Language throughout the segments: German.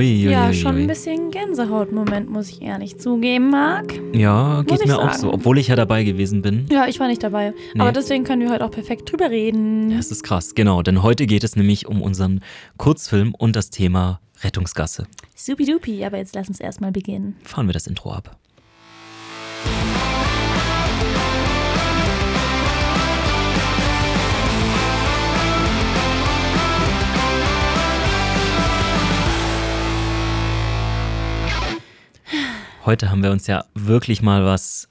Ui, ui, ja, ui, schon ein bisschen Gänsehaut-Moment, muss ich ehrlich zugeben, Marc. Ja, geht mir auch sagen. so, obwohl ich ja dabei gewesen bin. Ja, ich war nicht dabei. Nee. Aber deswegen können wir heute auch perfekt drüber reden. Ja, es ist krass, genau. Denn heute geht es nämlich um unseren Kurzfilm und das Thema Rettungsgasse. Supidupi, aber jetzt lass uns erstmal beginnen. Fahren wir das Intro ab. Heute haben wir uns ja wirklich mal was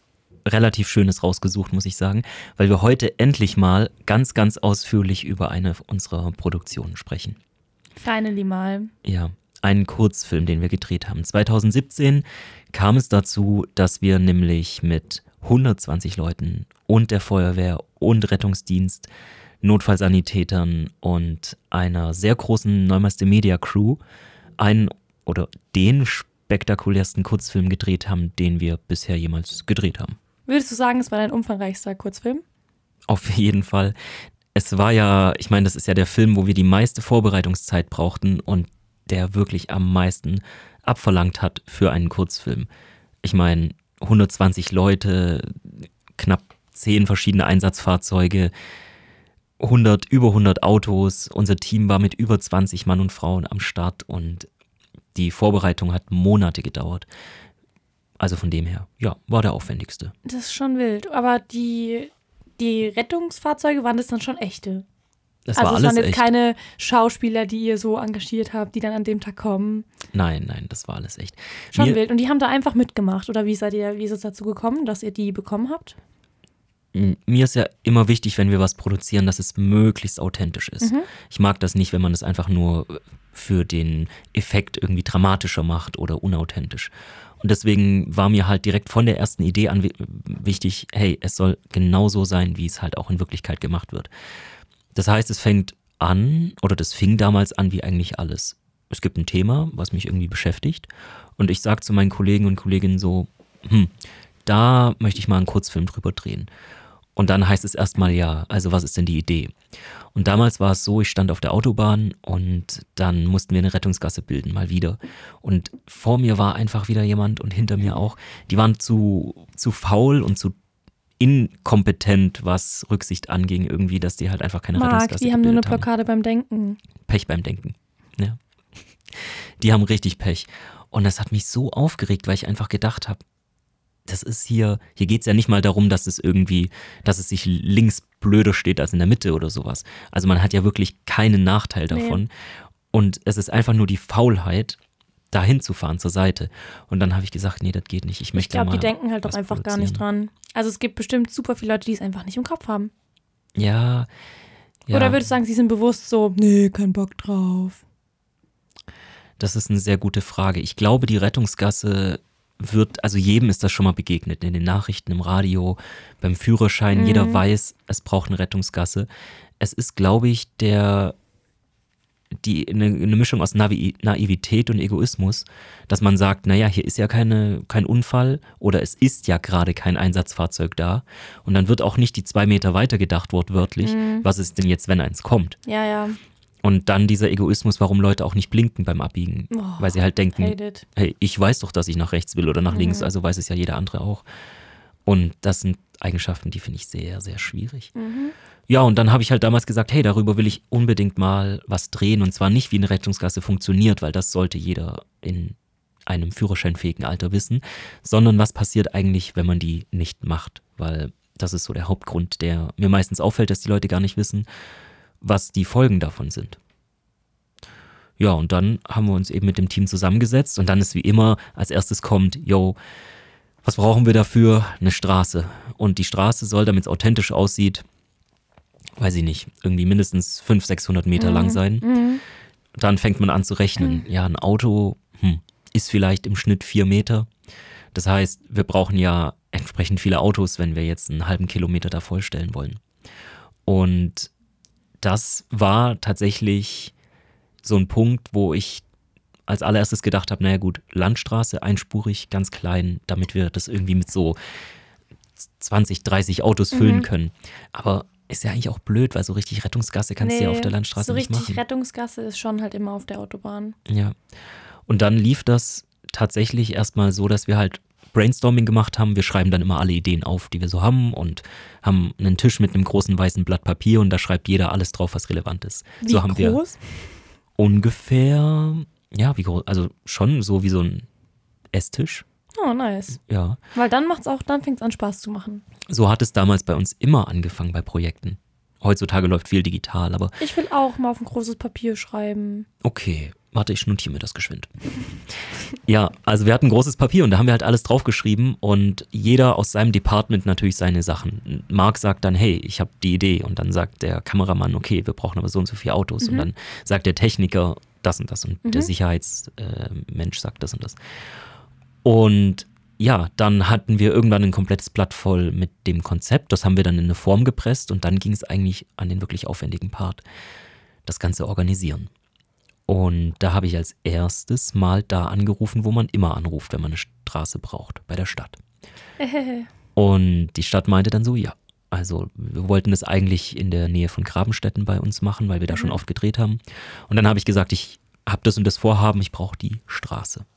relativ Schönes rausgesucht, muss ich sagen, weil wir heute endlich mal ganz, ganz ausführlich über eine unserer Produktionen sprechen. Finally mal. Ja, einen Kurzfilm, den wir gedreht haben. 2017 kam es dazu, dass wir nämlich mit 120 Leuten und der Feuerwehr und Rettungsdienst, Notfallsanitätern und einer sehr großen Neumeister Media Crew einen oder den spektakulärsten Kurzfilm gedreht haben, den wir bisher jemals gedreht haben. Würdest du sagen, es war dein umfangreichster Kurzfilm? Auf jeden Fall. Es war ja, ich meine, das ist ja der Film, wo wir die meiste Vorbereitungszeit brauchten und der wirklich am meisten abverlangt hat für einen Kurzfilm. Ich meine, 120 Leute, knapp 10 verschiedene Einsatzfahrzeuge, 100, über 100 Autos. Unser Team war mit über 20 Mann und Frauen am Start und die Vorbereitung hat Monate gedauert. Also von dem her, ja, war der aufwendigste. Das ist schon wild. Aber die, die Rettungsfahrzeuge waren das dann schon echte. Das also war es waren jetzt echt. keine Schauspieler, die ihr so engagiert habt, die dann an dem Tag kommen. Nein, nein, das war alles echt. Schon Mir- wild. Und die haben da einfach mitgemacht. Oder wie seid ihr, wie ist es dazu gekommen, dass ihr die bekommen habt? Mir ist ja immer wichtig, wenn wir was produzieren, dass es möglichst authentisch ist. Ich mag das nicht, wenn man es einfach nur für den Effekt irgendwie dramatischer macht oder unauthentisch. Und deswegen war mir halt direkt von der ersten Idee an wi- wichtig, hey, es soll genauso sein, wie es halt auch in Wirklichkeit gemacht wird. Das heißt, es fängt an, oder das fing damals an wie eigentlich alles. Es gibt ein Thema, was mich irgendwie beschäftigt. Und ich sage zu meinen Kollegen und Kolleginnen so, hm, da möchte ich mal einen Kurzfilm drüber drehen. Und dann heißt es erstmal ja, also was ist denn die Idee? Und damals war es so, ich stand auf der Autobahn und dann mussten wir eine Rettungsgasse bilden, mal wieder. Und vor mir war einfach wieder jemand und hinter mir auch. Die waren zu, zu faul und zu inkompetent, was Rücksicht anging, irgendwie, dass die halt einfach keine Marc, Rettungsgasse die haben nur eine gebildet haben. Blockade beim Denken. Pech beim Denken. Ja. Die haben richtig Pech. Und das hat mich so aufgeregt, weil ich einfach gedacht habe, das ist hier, hier geht es ja nicht mal darum, dass es irgendwie, dass es sich links blöder steht als in der Mitte oder sowas. Also man hat ja wirklich keinen Nachteil Nee. davon. Und es ist einfach nur die Faulheit, dahin zu fahren zur Seite. Und dann habe ich gesagt, nee, das geht nicht. Ich Ich möchte glaube, mal die denken halt doch einfach gar nicht dran. Also es gibt bestimmt super viele Leute, die es einfach nicht im Kopf haben. Ja. ja. Oder würdest du sagen, sie sind bewusst so, nee, kein Bock drauf. Das ist eine sehr gute Frage. Ich glaube, die Rettungsgasse wird, also jedem ist das schon mal begegnet, in den Nachrichten, im Radio, beim Führerschein. Jeder weiß, es braucht eine Rettungsgasse. Es ist, glaube ich, der, die, eine, eine Mischung aus Navi Naivität und Egoismus, dass man sagt, naja, hier ist ja keine, kein Unfall oder es ist ja gerade kein Einsatzfahrzeug da. Und dann wird auch nicht die zwei Meter weiter gedacht, wortwörtlich, was ist denn jetzt, wenn eins kommt? Ja, ja. Und dann dieser Egoismus, warum Leute auch nicht blinken beim Abbiegen. Oh, weil sie halt denken, hey, ich weiß doch, dass ich nach rechts will oder nach links, also weiß es ja jeder andere auch. Und das sind Eigenschaften, die finde ich sehr, sehr schwierig. Ja, und dann habe ich halt damals gesagt, hey, darüber will ich unbedingt mal was drehen. Und zwar nicht, wie eine Rettungsgasse funktioniert, weil das sollte jeder in einem führerscheinfähigen Alter wissen, sondern was passiert eigentlich, wenn man die nicht macht. Weil das ist so der Hauptgrund, der mir meistens auffällt, dass die Leute gar nicht wissen, was die Folgen davon sind. Ja, und dann haben wir uns eben mit dem Team zusammengesetzt und dann ist wie immer, als erstes kommt, yo, was brauchen wir dafür? Eine Straße. Und die Straße soll, damit es authentisch aussieht, weiß ich nicht, irgendwie mindestens 500, 600 Meter lang sein. Dann fängt man an zu rechnen. Ja, ein Auto hm, ist vielleicht im Schnitt vier Meter. Das heißt, wir brauchen ja entsprechend viele Autos, wenn wir jetzt einen halben Kilometer da vollstellen wollen. Und das war tatsächlich so ein Punkt, wo ich als allererstes gedacht habe, naja gut, Landstraße, einspurig, ganz klein, damit wir das irgendwie mit so 20, 30 Autos füllen können. Aber ist ja eigentlich auch blöd, weil so richtig Rettungsgasse kannst du ja auf der Landstraße so nicht richtig machen. Rettungsgasse ist schon halt immer auf der Autobahn. Ja. Und dann lief das tatsächlich erstmal so, dass wir halt Brainstorming gemacht haben. Wir schreiben dann immer alle Ideen auf, die wir so haben und haben einen Tisch mit einem großen weißen Blatt Papier und da schreibt jeder alles drauf, was relevant ist. Wie so haben wir groß? ungefähr, ja, wie groß, also schon so wie so ein Esstisch. Oh, nice. Ja. Weil dann macht's auch, dann fängt's an Spaß zu machen. So hat es damals bei uns immer angefangen bei Projekten. Heutzutage läuft viel digital, aber Ich will auch mal auf ein großes Papier schreiben. Okay, warte, ich notiere mir das geschwind. ja, also wir hatten ein großes Papier und da haben wir halt alles draufgeschrieben und jeder aus seinem Department natürlich seine Sachen. Marc sagt dann, hey, ich habe die Idee und dann sagt der Kameramann, okay, wir brauchen aber so und so viele Autos und dann sagt der Techniker das und das und der Sicherheitsmensch sagt das und das. Und ja, dann hatten wir irgendwann ein komplettes Blatt voll mit dem Konzept. Das haben wir dann in eine Form gepresst und dann ging es eigentlich an den wirklich aufwendigen Part, das Ganze organisieren. Und da habe ich als erstes mal da angerufen, wo man immer anruft, wenn man eine Straße braucht, bei der Stadt. Und die Stadt meinte dann so, ja. Also wir wollten das eigentlich in der Nähe von Grabenstetten bei uns machen, weil wir da schon oft gedreht haben. Und dann habe ich gesagt, ich habe das und das Vorhaben, ich brauche die Straße.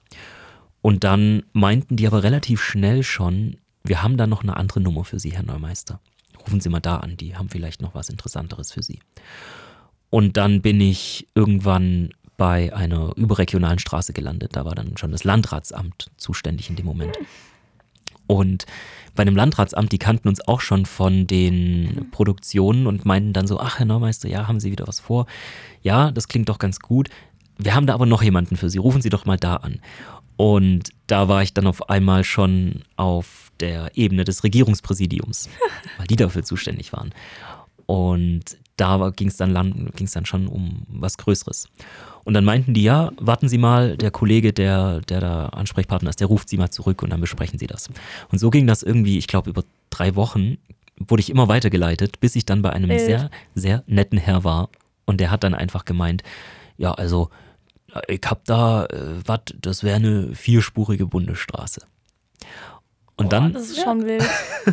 Und dann meinten die aber relativ schnell schon, wir haben da noch eine andere Nummer für Sie, Herr Neumeister. Rufen Sie mal da an, die haben vielleicht noch was Interessanteres für Sie. Und dann bin ich irgendwann bei einer überregionalen Straße gelandet. Da war dann schon das Landratsamt zuständig in dem Moment. Und bei dem Landratsamt, die kannten uns auch schon von den Produktionen und meinten dann so, ach Herr Neumeister, ja, haben Sie wieder was vor? Ja, das klingt doch ganz gut. Wir haben da aber noch jemanden für Sie. Rufen Sie doch mal da an. Und da war ich dann auf einmal schon auf der Ebene des Regierungspräsidiums, weil die dafür zuständig waren. Und da ging es dann, ging's dann schon um was Größeres. Und dann meinten die, ja, warten Sie mal, der Kollege, der, der da Ansprechpartner ist, der ruft Sie mal zurück und dann besprechen Sie das. Und so ging das irgendwie, ich glaube, über drei Wochen wurde ich immer weitergeleitet, bis ich dann bei einem Wild. sehr, sehr netten Herr war. Und der hat dann einfach gemeint, ja, also ich hab da äh, was, das wäre eine vierspurige Bundesstraße. Und Boah, dann, Das ist schon wild.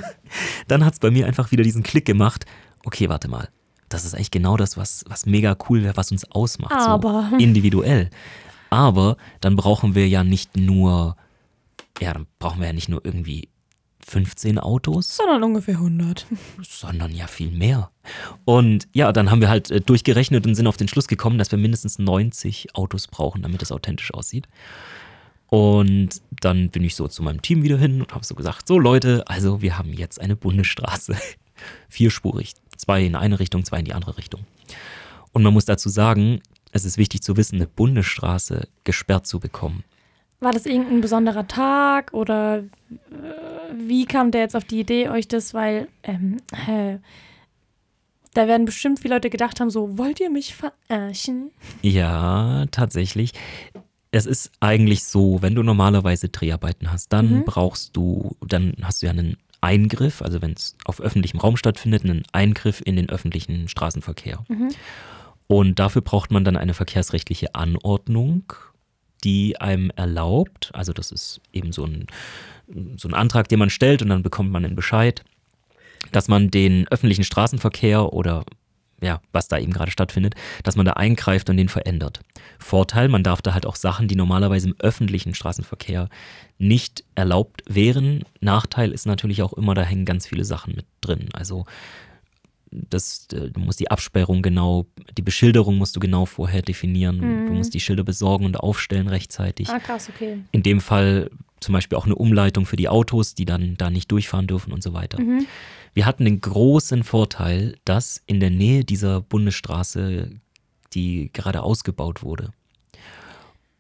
dann hat es bei mir einfach wieder diesen Klick gemacht. Okay, warte mal. Das ist eigentlich genau das, was, was mega cool wäre, was uns ausmacht. Aber. So individuell. Aber dann brauchen wir ja nicht nur, ja, dann brauchen wir ja nicht nur irgendwie 15 Autos, Sondern ungefähr 100. sondern ja viel mehr. Und ja, dann haben wir halt äh, durchgerechnet und sind auf den Schluss gekommen, dass wir mindestens 90 Autos brauchen, damit es authentisch aussieht. Und dann bin ich so zu meinem Team wieder hin und habe so gesagt, so Leute, also wir haben jetzt eine Bundesstraße. Vierspurig. Zwei in eine Richtung, zwei in die andere Richtung. Und man muss dazu sagen, es ist wichtig zu wissen, eine Bundesstraße gesperrt zu bekommen. War das irgendein besonderer Tag oder äh, wie kam der jetzt auf die Idee, euch das, weil ähm, äh, da werden bestimmt viele Leute gedacht haben, so, wollt ihr mich verarschen? Ja, tatsächlich. Es ist eigentlich so, wenn du normalerweise Dreharbeiten hast, dann Mhm. brauchst du, dann hast du ja einen Eingriff, also wenn es auf öffentlichem Raum stattfindet, einen Eingriff in den öffentlichen Straßenverkehr. Mhm. Und dafür braucht man dann eine verkehrsrechtliche Anordnung, die einem erlaubt, also das ist eben so ein, so ein Antrag, den man stellt und dann bekommt man einen Bescheid, dass man den öffentlichen Straßenverkehr oder ja, was da eben gerade stattfindet, dass man da eingreift und den verändert. Vorteil, man darf da halt auch Sachen, die normalerweise im öffentlichen Straßenverkehr nicht erlaubt wären. Nachteil ist natürlich auch immer, da hängen ganz viele Sachen mit drin. Also das, äh, du musst die Absperrung genau, die Beschilderung musst du genau vorher definieren. Du musst die Schilder besorgen und aufstellen rechtzeitig. Ah, krass, okay. In dem Fall zum Beispiel auch eine Umleitung für die Autos, die dann da nicht durchfahren dürfen und so weiter. Mhm. Wir hatten den großen Vorteil, dass in der Nähe dieser Bundesstraße, die gerade ausgebaut wurde.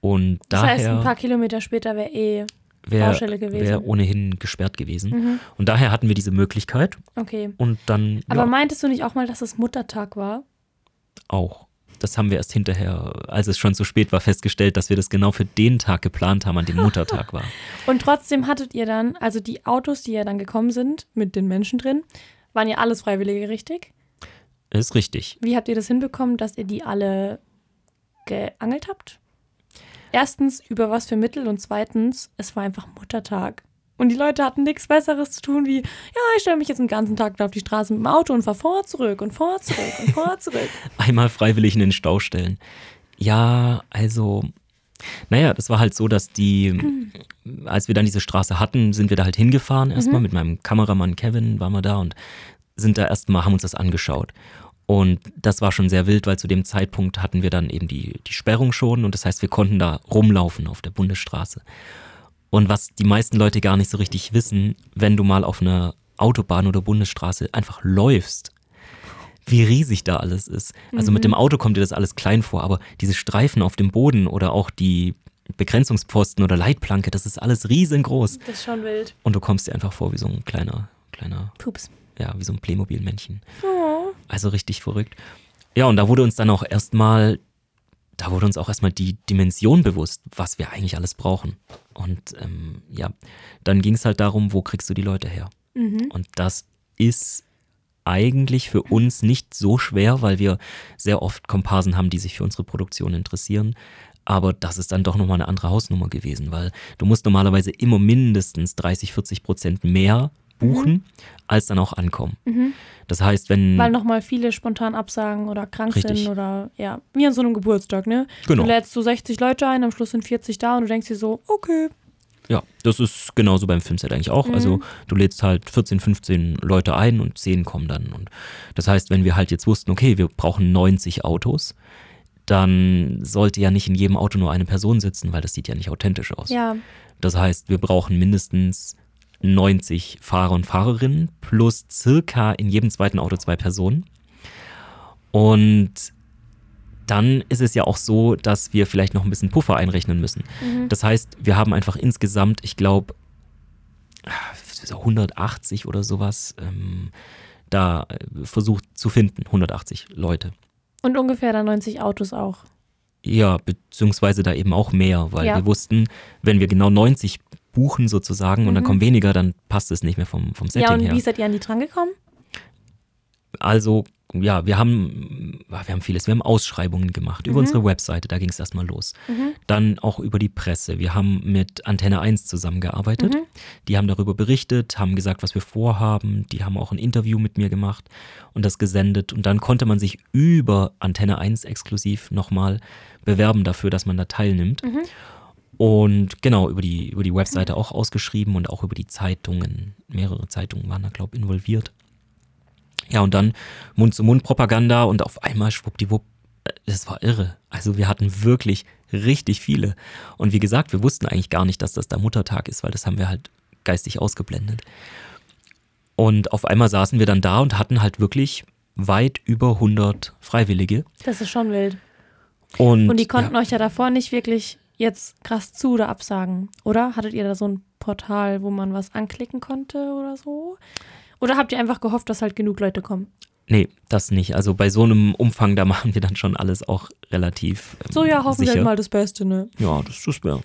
Und Das heißt, ein daher paar Kilometer später wäre eh. wäre Baustelle gewesen. wär ohnehin gesperrt gewesen. Mhm. Und daher hatten wir diese Möglichkeit. Okay. Und dann Aber ja, meintest du nicht auch mal, dass es Muttertag war? auch. Das haben wir erst hinterher, als es schon zu spät war, festgestellt, dass wir das genau für den Tag geplant haben, an dem Muttertag war. Und trotzdem hattet ihr dann, also die Autos, die ja dann gekommen sind, mit den Menschen drin, waren ja alles Freiwillige, richtig? Ist richtig. Wie habt ihr das hinbekommen, dass ihr die alle geangelt habt? Erstens, über was für Mittel und zweitens, es war einfach Muttertag. Und die Leute hatten nichts Besseres zu tun wie, ja, ich stelle mich jetzt den ganzen Tag da auf die Straße mit dem Auto und fahre vor, zurück und vor, zurück und vor, zurück. Einmal freiwillig in den Stau stellen. Ja, also, naja, das war halt so, dass die, als wir dann diese Straße hatten, sind wir da halt hingefahren erstmal. Mhm. Mit meinem Kameramann Kevin waren wir da und sind da erstmal, haben uns das angeschaut. Und das war schon sehr wild, weil zu dem Zeitpunkt hatten wir dann eben die, die Sperrung schon und das heißt, wir konnten da rumlaufen auf der Bundesstraße. Und was die meisten Leute gar nicht so richtig wissen, wenn du mal auf einer Autobahn oder Bundesstraße einfach läufst, wie riesig da alles ist. Also mhm. mit dem Auto kommt dir das alles klein vor, aber diese Streifen auf dem Boden oder auch die Begrenzungspfosten oder Leitplanke, das ist alles riesengroß. Das ist schon wild. Und du kommst dir einfach vor wie so ein kleiner, kleiner. Pups. Ja, wie so ein Playmobil-Männchen. Oh. Also richtig verrückt. Ja, und da wurde uns dann auch erstmal, da wurde uns auch erstmal die Dimension bewusst, was wir eigentlich alles brauchen. Und ähm, ja, dann ging es halt darum, wo kriegst du die Leute her? Mhm. Und das ist eigentlich für uns nicht so schwer, weil wir sehr oft Komparsen haben, die sich für unsere Produktion interessieren. Aber das ist dann doch nochmal eine andere Hausnummer gewesen, weil du musst normalerweise immer mindestens 30, 40 Prozent mehr buchen, mhm. als dann auch ankommen. Mhm. Das heißt, wenn. Weil nochmal viele spontan absagen oder krank richtig. sind oder ja, wie an so einem Geburtstag, ne? Genau. Du lädst so 60 Leute ein, am Schluss sind 40 da und du denkst dir so, okay. Ja, das ist genauso beim Filmset eigentlich auch. Mhm. Also du lädst halt 14, 15 Leute ein und 10 kommen dann. Und das heißt, wenn wir halt jetzt wussten, okay, wir brauchen 90 Autos, dann sollte ja nicht in jedem Auto nur eine Person sitzen, weil das sieht ja nicht authentisch aus. Ja. Das heißt, wir brauchen mindestens 90 Fahrer und Fahrerinnen plus circa in jedem zweiten Auto zwei Personen. Und dann ist es ja auch so, dass wir vielleicht noch ein bisschen Puffer einrechnen müssen. Mhm. Das heißt, wir haben einfach insgesamt, ich glaube, 180 oder sowas ähm, da äh, versucht zu finden, 180 Leute. Und ungefähr da 90 Autos auch. Ja, beziehungsweise da eben auch mehr, weil ja. wir wussten, wenn wir genau 90 buchen sozusagen mhm. und dann mhm. kommen weniger, dann passt es nicht mehr vom, vom Setting her. Ja, und her. wie seid ihr an die dran gekommen? Also, ja, wir haben, wir haben vieles. Wir haben Ausschreibungen gemacht über mhm. unsere Webseite, da ging es erstmal los. Mhm. Dann auch über die Presse. Wir haben mit Antenne 1 zusammengearbeitet. Mhm. Die haben darüber berichtet, haben gesagt, was wir vorhaben. Die haben auch ein Interview mit mir gemacht und das gesendet. Und dann konnte man sich über Antenne 1 exklusiv nochmal bewerben dafür, dass man da teilnimmt. Mhm. Und genau, über die, über die Webseite auch ausgeschrieben und auch über die Zeitungen. Mehrere Zeitungen waren da, glaube ich, involviert. Ja, und dann Mund-zu-Mund-Propaganda und auf einmal schwuppdiwupp, das war irre. Also wir hatten wirklich richtig viele. Und wie gesagt, wir wussten eigentlich gar nicht, dass das der Muttertag ist, weil das haben wir halt geistig ausgeblendet. Und auf einmal saßen wir dann da und hatten halt wirklich weit über 100 Freiwillige. Das ist schon wild. Und, und die konnten ja. euch ja davor nicht wirklich jetzt krass zu oder absagen, oder? Hattet ihr da so ein Portal, wo man was anklicken konnte oder so? Oder habt ihr einfach gehofft, dass halt genug Leute kommen? Nee, das nicht. Also bei so einem Umfang, da machen wir dann schon alles auch relativ. Ähm, so, ja, hoffen sicher. wir halt mal das Beste, ne? Ja, das ist schwer.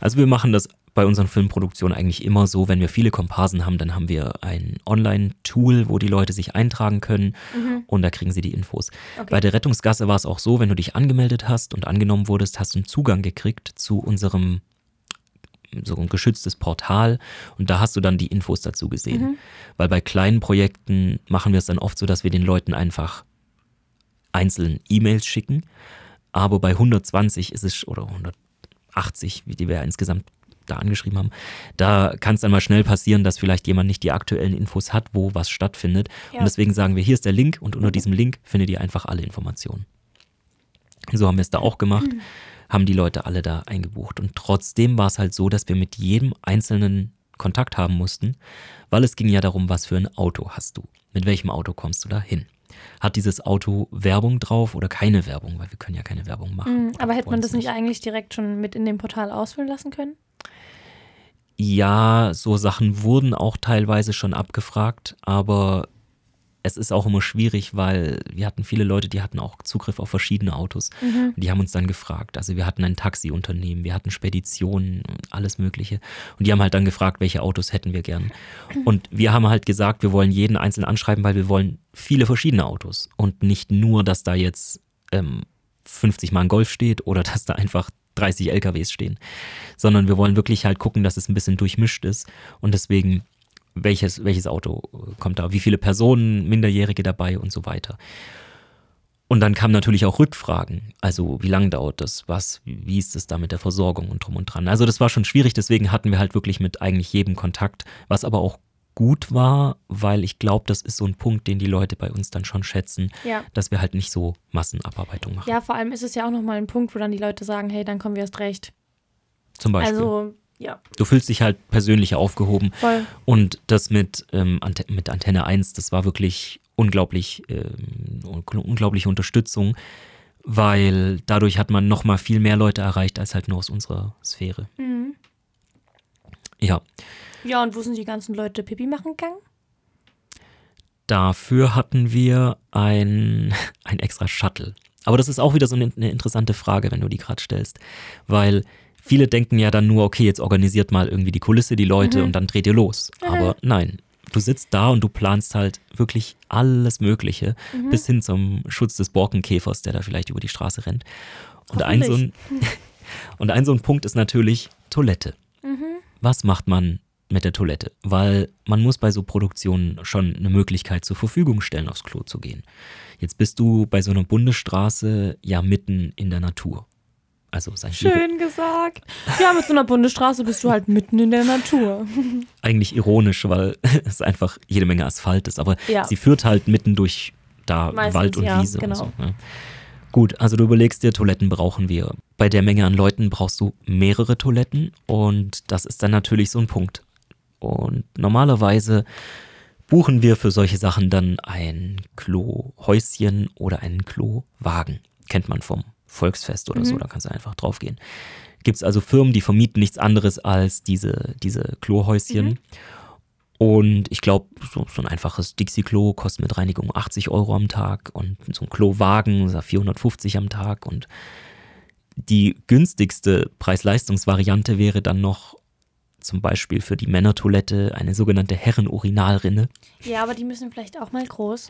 Also wir machen das bei unseren Filmproduktionen eigentlich immer so, wenn wir viele Komparsen haben, dann haben wir ein Online-Tool, wo die Leute sich eintragen können mhm. und da kriegen sie die Infos. Okay. Bei der Rettungsgasse war es auch so, wenn du dich angemeldet hast und angenommen wurdest, hast du einen Zugang gekriegt zu unserem so ein geschütztes Portal und da hast du dann die Infos dazu gesehen. Mhm. Weil bei kleinen Projekten machen wir es dann oft so, dass wir den Leuten einfach einzeln E-Mails schicken. Aber bei 120 ist es, oder 180, wie die wir insgesamt da angeschrieben haben, da kann es dann mal schnell passieren, dass vielleicht jemand nicht die aktuellen Infos hat, wo was stattfindet. Ja. Und deswegen sagen wir, hier ist der Link und unter diesem Link findet ihr einfach alle Informationen. So haben wir es da auch gemacht, mhm. haben die Leute alle da eingebucht. Und trotzdem war es halt so, dass wir mit jedem einzelnen Kontakt haben mussten, weil es ging ja darum, was für ein Auto hast du? Mit welchem Auto kommst du da hin? Hat dieses Auto Werbung drauf oder keine Werbung? Weil wir können ja keine Werbung machen. Mhm, aber hätte man das nicht eigentlich direkt schon mit in dem Portal ausfüllen lassen können? Ja, so Sachen wurden auch teilweise schon abgefragt, aber es ist auch immer schwierig, weil wir hatten viele Leute, die hatten auch Zugriff auf verschiedene Autos. Mhm. Die haben uns dann gefragt. Also wir hatten ein Taxiunternehmen, wir hatten Speditionen, alles Mögliche. Und die haben halt dann gefragt, welche Autos hätten wir gern. Und wir haben halt gesagt, wir wollen jeden einzeln anschreiben, weil wir wollen viele verschiedene Autos. Und nicht nur, dass da jetzt ähm, 50 Mal ein Golf steht oder dass da einfach 30 LKWs stehen, sondern wir wollen wirklich halt gucken, dass es ein bisschen durchmischt ist und deswegen welches, welches Auto kommt da, wie viele Personen, Minderjährige dabei und so weiter. Und dann kamen natürlich auch Rückfragen. Also, wie lange dauert das? Was? Wie ist es da mit der Versorgung und drum und dran? Also, das war schon schwierig. Deswegen hatten wir halt wirklich mit eigentlich jedem Kontakt, was aber auch gut war, weil ich glaube, das ist so ein Punkt, den die Leute bei uns dann schon schätzen, Ja. dass wir halt nicht so Massenabarbeitung machen. Ja, vor allem ist es ja auch nochmal ein Punkt, wo dann die Leute sagen, hey, dann kommen wir erst recht. Zum Beispiel. Also, ja, du fühlst dich halt persönlich aufgehoben. voll. Und das mit, ähm, Ante mit Antenne 1, das war wirklich unglaublich, ähm, un- unglaubliche Unterstützung, weil dadurch hat man noch mal viel mehr Leute erreicht als halt nur aus unserer Sphäre. Mhm. Ja, Ja, und wo sind die ganzen Leute Pipi machen gegangen? dafür hatten wir ein, ein extra Shuttle. Aber das ist auch wieder so eine, eine interessante Frage, wenn du die gerade stellst, weil viele denken ja dann nur, okay, jetzt organisiert mal irgendwie die Kulisse, die Leute Mhm. und dann dreht ihr los. Aber nein, du sitzt da und du planst halt wirklich alles Mögliche Mhm. bis hin zum Schutz des Borkenkäfers, der da vielleicht über die Straße rennt. Und ein, so ein, und ein so ein Punkt ist natürlich Toilette. Mhm. Was macht man mit der Toilette? Weil man muss bei so Produktionen schon eine Möglichkeit zur Verfügung stellen, aufs Klo zu gehen. Jetzt bist du bei so einer Bundesstraße ja mitten in der Natur. Also sein Schön gesagt. Ja, mit so einer Bundesstraße bist du halt mitten in der Natur. eigentlich ironisch, weil es einfach jede Menge Asphalt ist, aber Ja. sie führt halt mitten durch da Meistens, Wald und ja, Wiese genau. und so. Ne? Gut, also du überlegst dir, Toiletten brauchen wir. Bei der Menge an Leuten brauchst du mehrere Toiletten und das ist dann natürlich so ein Punkt. Und normalerweise buchen wir für solche Sachen dann ein Klohäuschen oder einen Klowagen. Kennt man vom Volksfest oder so, da kannst du einfach draufgehen. Gibt es also Firmen, die vermieten nichts anderes als diese, diese Klohäuschen. Und ich glaube, so, so ein einfaches Dixie-Klo kostet mit Reinigung 80 Euro am Tag und so ein Klowagen ist ja 450 am Tag. Und die günstigste Preis-Leistungs-Variante wäre dann noch zum Beispiel für die Männertoilette eine sogenannte Herrenurinalrinne. Ja, aber die müssen vielleicht auch mal groß.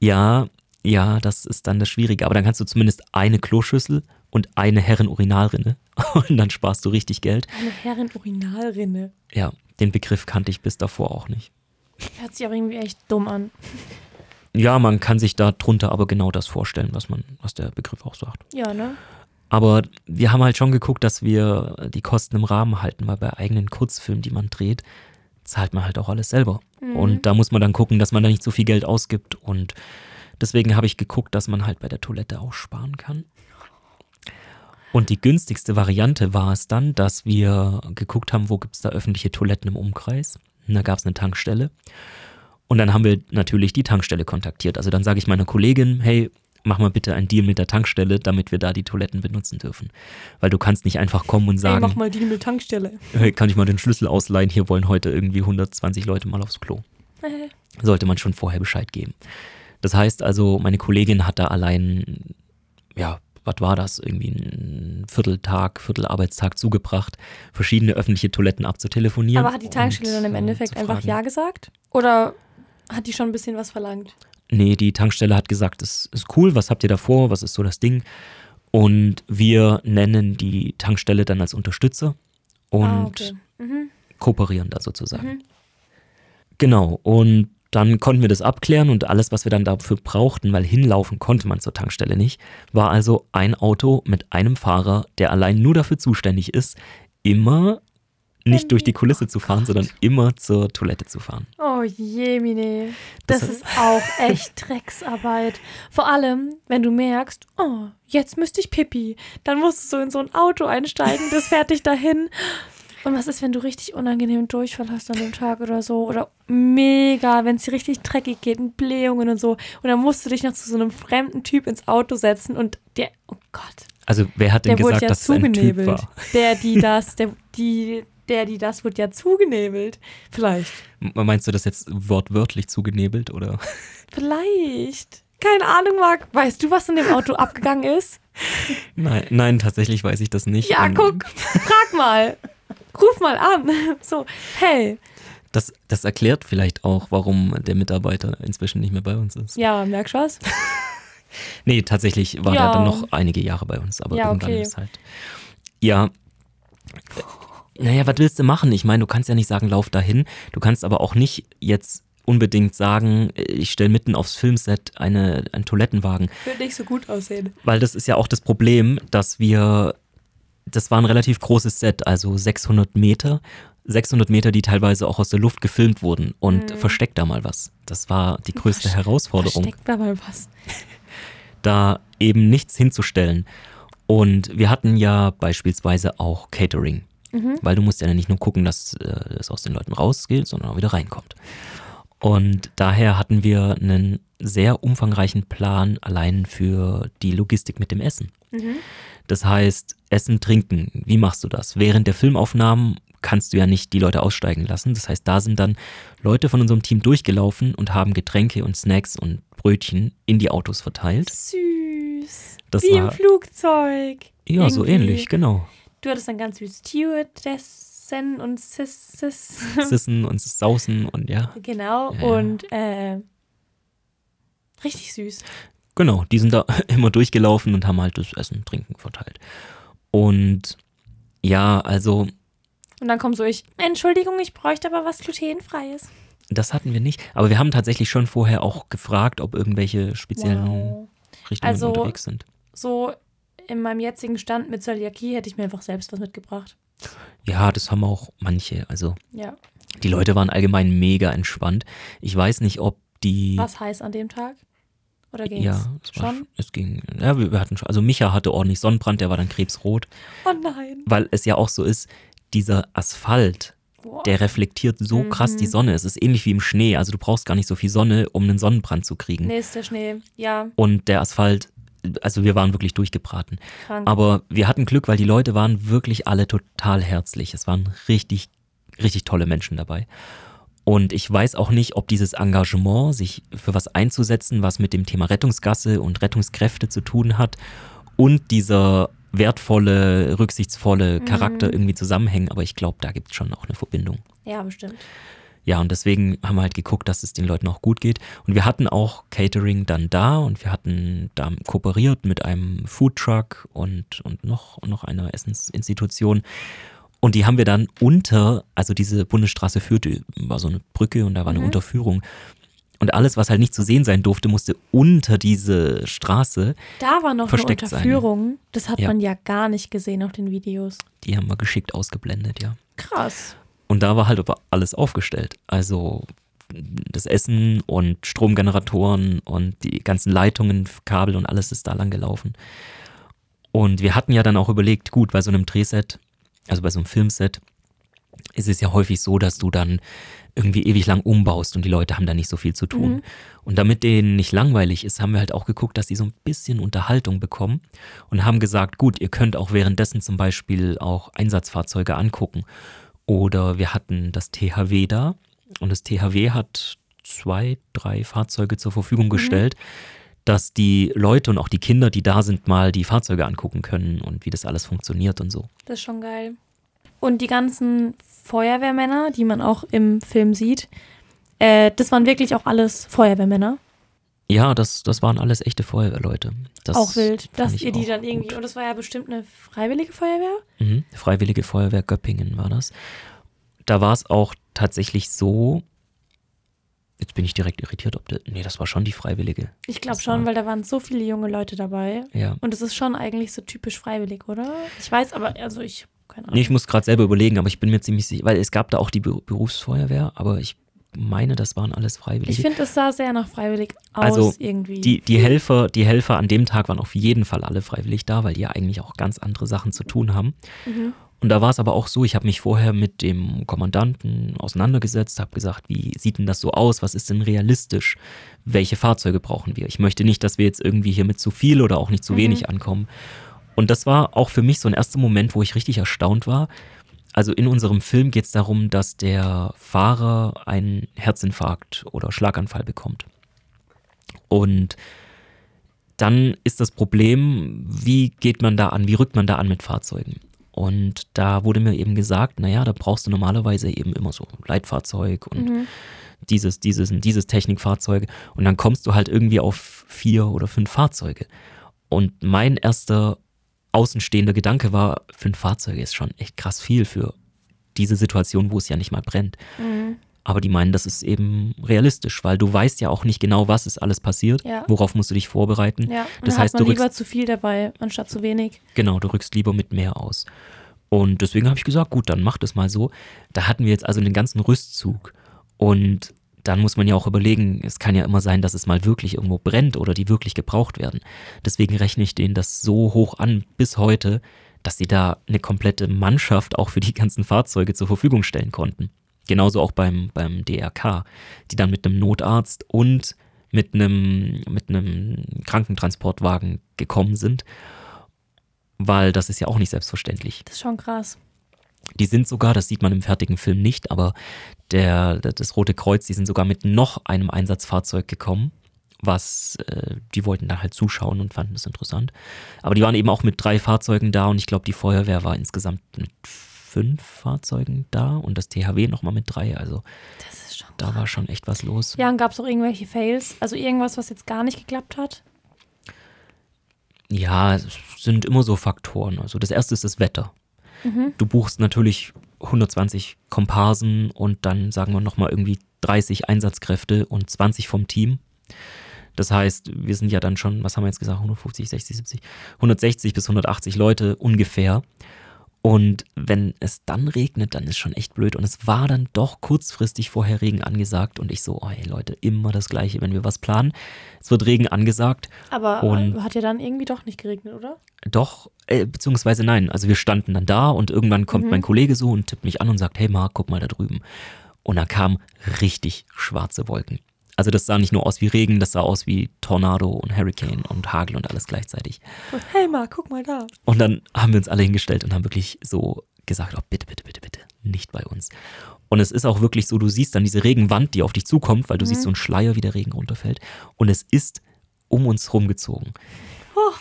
Ja, ja, das ist dann das Schwierige. Aber dann kannst du zumindest eine Kloschüssel und eine Herrenurinalrinne. Und dann sparst du richtig Geld. Eine Herrenurinalrinne. Ja, den Begriff kannte ich bis davor auch nicht. Hört sich aber irgendwie echt dumm an. Ja, man kann sich darunter aber genau das vorstellen, was man, was der Begriff auch sagt. Ja, ne? Aber wir haben halt schon geguckt, dass wir die Kosten im Rahmen halten, weil bei eigenen Kurzfilmen, die man dreht, zahlt man halt auch alles selber. Und da muss man dann gucken, dass man da nicht so viel Geld ausgibt. Und deswegen habe ich geguckt, dass man halt bei der Toilette auch sparen kann. Und die günstigste Variante war es dann, dass wir geguckt haben, wo gibt es da öffentliche Toiletten im Umkreis. Und da gab es eine Tankstelle. Und dann haben wir natürlich die Tankstelle kontaktiert. Also dann sage ich meiner Kollegin, hey, mach mal bitte einen Deal mit der Tankstelle, damit wir da die Toiletten benutzen dürfen. Weil du kannst nicht einfach kommen und sagen, mach mal die mit Tankstelle. hey, kann ich mal den Schlüssel ausleihen? Hier wollen heute irgendwie 120 Leute mal aufs Klo. Sollte man schon vorher Bescheid geben. Das heißt also, meine Kollegin hat da allein, ja, was war das? Irgendwie einen Vierteltag, Viertelarbeitstag zugebracht, verschiedene öffentliche Toiletten abzutelefonieren. Aber hat die Tankstelle dann im äh, Endeffekt einfach. Ja gesagt? Oder hat die schon ein bisschen was verlangt? Nee, die Tankstelle hat gesagt, das ist cool, was habt ihr da vor, was ist so das Ding? Und wir nennen die Tankstelle dann als Unterstützer und ah, okay. Mhm. kooperieren da sozusagen. Genau, und dann konnten wir das abklären und alles, was wir dann dafür brauchten, weil hinlaufen konnte man zur Tankstelle nicht, war also ein Auto mit einem Fahrer, der allein nur dafür zuständig ist, immer nicht durch die Kulisse zu fahren, sondern immer zur Toilette zu fahren. Oh je, Mine. Das, Das- ist auch echt Drecksarbeit. Vor allem, wenn du merkst, oh, jetzt müsste ich Pipi. Dann musst du so in so ein Auto einsteigen, das fährt dich dahin. Und was ist, wenn du richtig unangenehmen Durchfall hast an dem Tag oder so? Oder mega, wenn es dir richtig dreckig geht und Blähungen und so. Und dann musst du dich noch zu so einem fremden Typ ins Auto setzen und der, oh Gott, Also wer hat denn gesagt, ja dass es ein Typ zugenebelt. war? Der, die das, der, die, der, die das, wird ja zugenebelt. Vielleicht. Meinst du das jetzt wortwörtlich zugenebelt oder? Vielleicht. Keine Ahnung, Marc. Weißt du, was in dem Auto abgegangen ist? Nein, nein, tatsächlich weiß ich das nicht. Ja, guck, frag mal. Ruf mal an. So, hey. Das, das erklärt vielleicht auch, warum der Mitarbeiter inzwischen nicht mehr bei uns ist. Ja, merkst du was? Nee, tatsächlich war Ja. der dann noch einige Jahre bei uns, aber Ja, irgendwann okay. ist halt. Ja. Naja, was willst du machen? Ich meine, du kannst ja nicht sagen, lauf dahin. Du kannst aber auch nicht jetzt unbedingt sagen, ich stelle mitten aufs Filmset eine, einen Toilettenwagen. Wird nicht so gut aussehen. Weil das ist ja auch das Problem, dass wir, das war ein relativ großes Set, also 600 Meter. 600 Meter, die teilweise auch aus der Luft gefilmt wurden. Und mhm. versteckt da mal was. Das war die größte Verste Herausforderung. Versteckt da mal was. Da eben nichts hinzustellen. Und wir hatten ja beispielsweise auch Catering. Mhm. Weil du musst ja nicht nur gucken, dass äh, es aus den Leuten rausgeht, sondern auch wieder reinkommt. Und daher hatten wir einen sehr umfangreichen Plan allein für die Logistik mit dem Essen. Mhm. Das heißt, Essen, Trinken, wie machst du das? Während der Filmaufnahmen kannst du ja nicht die Leute aussteigen lassen. Das heißt, da sind dann Leute von unserem Team durchgelaufen und haben Getränke und Snacks und Brötchen in die Autos verteilt. Süß. Das wie war, im Flugzeug. Ja, Irgendwie. so ähnlich, genau. Du hattest dann ganz viel Stewardess Sissen und Sis, Sis. Sissen und Sausen und ja. Genau, ja. und äh, richtig süß. Genau, die sind da immer durchgelaufen und haben halt das Essen, Trinken verteilt. Und ja, also. Und dann kommt so ich, Entschuldigung, ich bräuchte aber was glutenfreies. Das hatten wir nicht, aber wir haben tatsächlich schon vorher auch gefragt, ob irgendwelche speziellen wow. Richtungen also, unterwegs sind. So in meinem jetzigen Stand mit Zöliakie hätte ich mir einfach selbst was mitgebracht. Ja, das haben auch manche. Also ja. die Leute waren allgemein mega entspannt. Ich weiß nicht, ob die. Was heiß an dem Tag? Oder ging ja, es schon? War, es ging. Ja, wir, wir hatten schon. Also Micha hatte ordentlich Sonnenbrand, der war dann krebsrot. Oh nein. Weil es ja auch so ist, dieser Asphalt, Boah. der reflektiert so mhm. krass die Sonne. Es ist ähnlich wie im Schnee. Also du brauchst gar nicht so viel Sonne, um einen Sonnenbrand zu kriegen. Nee, ist der Schnee, ja. Und der Asphalt also wir waren wirklich durchgebraten. Krank. Aber wir hatten Glück, weil die Leute waren wirklich alle total herzlich. Es waren richtig, richtig tolle Menschen dabei. Und ich weiß auch nicht, ob dieses Engagement, sich für was einzusetzen, was mit dem Thema Rettungsgasse und Rettungskräfte zu tun hat und dieser wertvolle, rücksichtsvolle Charakter mhm. irgendwie zusammenhängen. Aber ich glaube, da gibt es schon auch eine Verbindung. Ja, bestimmt. Ja, und deswegen haben wir halt geguckt, dass es den Leuten auch gut geht. Und wir hatten auch Catering dann da und wir hatten da kooperiert mit einem Foodtruck und, und noch, noch einer Essensinstitution. Und die haben wir dann unter, also diese Bundesstraße führte, war so eine Brücke und da war eine mhm. Unterführung. Und alles, was halt nicht zu sehen sein durfte, musste unter diese Straße. Da war noch versteckt eine Unterführung. Sein. Das hat ja. man ja gar nicht gesehen auf den Videos. Die haben wir geschickt ausgeblendet, ja. Krass. Und da war halt aber alles aufgestellt. Also das Essen und Stromgeneratoren und die ganzen Leitungen, Kabel und alles ist da lang gelaufen. Und wir hatten ja dann auch überlegt, gut, bei so einem Drehset, also bei so einem Filmset, ist es ja häufig so, dass du dann irgendwie ewig lang umbaust und die Leute haben da nicht so viel zu tun. Mhm. Und damit denen nicht langweilig ist, haben wir halt auch geguckt, dass sie so ein bisschen Unterhaltung bekommen und haben gesagt, gut, ihr könnt auch währenddessen zum Beispiel auch Einsatzfahrzeuge angucken. Oder wir hatten das THW da und das THW hat zwei, drei Fahrzeuge zur Verfügung mhm. Dass die Leute und auch die Kinder, die da sind, mal die Fahrzeuge angucken können und wie das alles funktioniert und so. Das ist schon geil. Und die ganzen Feuerwehrmänner, die man auch im Film sieht, äh, das waren wirklich auch alles Feuerwehrmänner. Ja, das, das waren alles echte Feuerwehrleute. Das auch wild, dass ihr die dann irgendwie. Gut. Und das war ja bestimmt eine freiwillige Feuerwehr? Mhm, Freiwillige Feuerwehr Göppingen war das. Da war es auch tatsächlich so. Jetzt bin ich direkt irritiert, ob das. Nee, das war schon die Freiwillige. Ich glaube schon, war, weil da waren so viele junge Leute dabei. Ja. Und es ist schon eigentlich so typisch freiwillig, oder? Ich weiß aber, also ich. Keine Ahnung. Nee, ich muss gerade selber überlegen, aber ich bin mir ziemlich sicher, weil es gab da auch die Berufsfeuerwehr, aber ich meine, das waren alles Freiwillige. Ich finde, es sah sehr nach freiwillig aus also irgendwie. Die, die, Helfer, die Helfer an dem Tag waren auf jeden Fall alle freiwillig da, weil die ja eigentlich auch ganz andere Sachen zu tun haben. Mhm. Und da war es aber auch so, ich habe mich vorher mit dem Kommandanten auseinandergesetzt, habe gesagt, wie sieht denn das so aus? Was ist denn realistisch? Welche Fahrzeuge brauchen wir? Ich möchte nicht, dass wir jetzt irgendwie hier mit zu viel oder auch nicht zu mhm. wenig ankommen. Und das war auch für mich so ein erster Moment, wo ich richtig erstaunt war, also in unserem Film geht es darum, dass der Fahrer einen Herzinfarkt oder Schlaganfall bekommt. Und dann ist das Problem, wie geht man da an, wie rückt man da an mit Fahrzeugen? Und da wurde mir eben gesagt, naja, da brauchst du normalerweise eben immer so Leitfahrzeug und mhm. dieses, dieses und dieses Technikfahrzeug. Und dann kommst du halt irgendwie auf vier oder fünf Fahrzeuge. Und mein erster außenstehender Gedanke war, fünf Fahrzeuge ist schon echt krass viel für diese Situation, wo es ja nicht mal brennt. Mhm. Aber die meinen, das ist eben realistisch, weil du weißt ja auch nicht genau, was ist alles passiert. Ja. Worauf musst du dich vorbereiten? Ja, und Das heißt, man du rückst- lieber zu viel dabei, anstatt zu wenig. Genau, du rückst lieber mit mehr aus. Und deswegen habe ich gesagt, gut, dann mach das mal so. Da hatten wir jetzt also den ganzen Rüstzug. Und dann muss man ja auch überlegen, es kann ja immer sein, dass es mal wirklich irgendwo brennt oder die wirklich gebraucht werden. Deswegen rechne ich denen das so hoch an bis heute, dass sie da eine komplette Mannschaft auch für die ganzen Fahrzeuge zur Verfügung stellen konnten. Genauso auch beim, beim DRK, die dann mit einem Notarzt und mit einem, mit einem Krankentransportwagen gekommen sind weil das ist ja auch nicht selbstverständlich. Das ist schon krass. Die sind sogar, das sieht man im fertigen Film nicht, aber der, das Rote Kreuz, die sind sogar mit noch einem Einsatzfahrzeug gekommen, was äh, die wollten dann halt zuschauen und fanden das interessant. Aber die waren eben auch mit drei Fahrzeugen da und ich glaube, die Feuerwehr war insgesamt mit fünf Fahrzeugen da und das THW nochmal mit drei. Also Das ist schon da war schon echt was los. Ja, und gab es auch irgendwelche Fails? Also irgendwas, was jetzt gar nicht geklappt hat? Ja, es sind immer so Faktoren. Also das erste ist das Wetter. Du buchst natürlich 120 Komparsen und dann sagen wir nochmal irgendwie 30 Einsatzkräfte und 20 vom Team. Das heißt, wir sind ja dann schon, was haben wir jetzt gesagt, 150, 60, 70, 160 bis 180 Leute ungefähr. Und wenn es dann regnet, dann ist schon echt blöd. Und es war dann doch kurzfristig vorher Regen angesagt. Und ich so, oh hey Leute, immer das Gleiche, wenn wir was planen. Es wird Regen angesagt. Aber Und- äh, hat ja dann irgendwie doch nicht geregnet, oder? Doch, äh, beziehungsweise nein. Also wir standen dann da und irgendwann kommt mein Kollege so und tippt mich an und sagt, hey Marc, guck mal da drüben. Und da kamen richtig schwarze Wolken. Also das sah nicht nur aus wie Regen, das sah aus wie Tornado und Hurricane und Hagel und alles gleichzeitig. Und, hey Marc, guck mal da. Und dann haben wir uns alle hingestellt und haben wirklich so gesagt, oh bitte, bitte, bitte, bitte, nicht bei uns. Und es ist auch wirklich so, du siehst dann diese Regenwand, die auf dich zukommt, weil du siehst so einen Schleier, wie der Regen runterfällt. Und es ist um uns rumgezogen.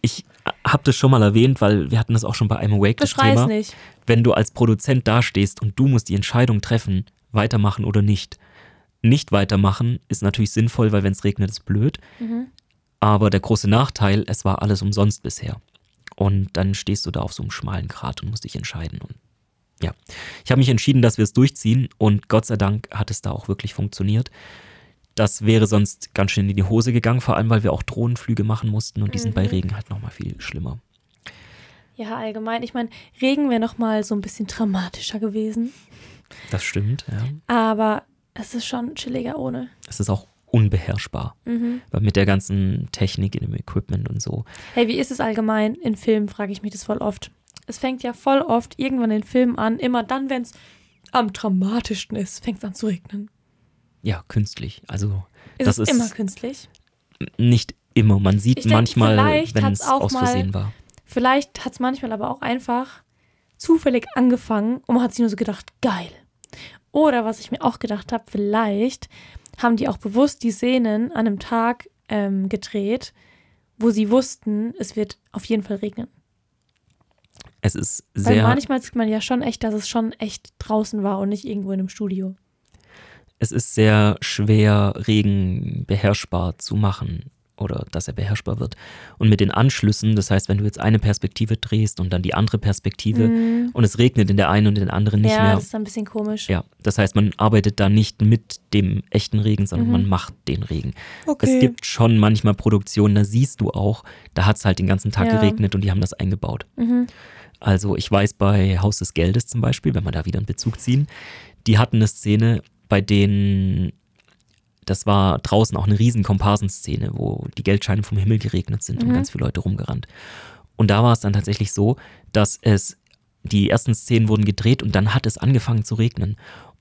Ich habe das schon mal erwähnt, weil wir hatten das auch schon bei einem Awake das Beschrei's Thema. nicht. Wenn du als Produzent dastehst und du musst die Entscheidung treffen, weitermachen oder nicht. Nicht weitermachen ist natürlich sinnvoll, weil wenn es regnet, ist blöd. Aber der große Nachteil, es war alles umsonst bisher. Und dann stehst du da auf so einem schmalen Grat und musst dich entscheiden. Und ja, ich habe mich entschieden, dass wir es durchziehen und Gott sei Dank hat es da auch wirklich funktioniert. Das wäre sonst ganz schön in die Hose gegangen, vor allem weil wir auch Drohnenflüge machen mussten und die sind bei Regen halt nochmal viel schlimmer. Ja, allgemein. Ich meine, Regen wäre noch mal so ein bisschen dramatischer gewesen. Das stimmt, ja. Aber es ist schon chilliger ohne. Es ist auch unbeherrschbar. Weil mit der ganzen Technik in dem Equipment und so. Hey, wie ist es allgemein in Filmen, frage ich mich das voll oft. Es fängt ja voll oft irgendwann in Filmen an, immer dann, wenn es am dramatischsten ist, fängt es an zu regnen. Ja, künstlich. Also Ist das es ist immer künstlich? nicht immer. Man sieht Ich denk, manchmal, wenn es auch aus mal- Versehen war. Vielleicht hat es manchmal aber auch einfach zufällig angefangen und man hat sich nur so gedacht, geil. Oder was ich mir auch gedacht habe, vielleicht haben die auch bewusst die Szenen an einem Tag ähm, gedreht, wo sie wussten, es wird auf jeden Fall regnen. Es ist Weil sehr, manchmal sieht man ja schon echt, dass es schon echt draußen war und nicht irgendwo in einem Studio. es ist sehr schwer, Regen beherrschbar zu machen oder dass er beherrschbar wird. Und mit den Anschlüssen, das heißt, wenn du jetzt eine Perspektive drehst und dann die andere Perspektive und es regnet in der einen und in der anderen nicht Mhm. ja, mehr. das ist ein bisschen komisch. Ja, das heißt, man arbeitet da nicht mit dem echten Regen, sondern man macht den Regen. Mhm. Okay. Es gibt schon manchmal Produktionen, da siehst du auch, da hat es halt den ganzen Tag Ja. geregnet und die haben das eingebaut. Also ich weiß bei Haus des Geldes zum Beispiel, wenn wir da wieder einen Bezug ziehen, die hatten eine Szene, bei denen, das war draußen auch eine riesen Komparsenszene, wo die Geldscheine vom Himmel geregnet sind und ganz viele Leute rumgerannt. Und da war es dann tatsächlich so, dass es, die ersten Szenen wurden gedreht und dann hat es angefangen zu regnen.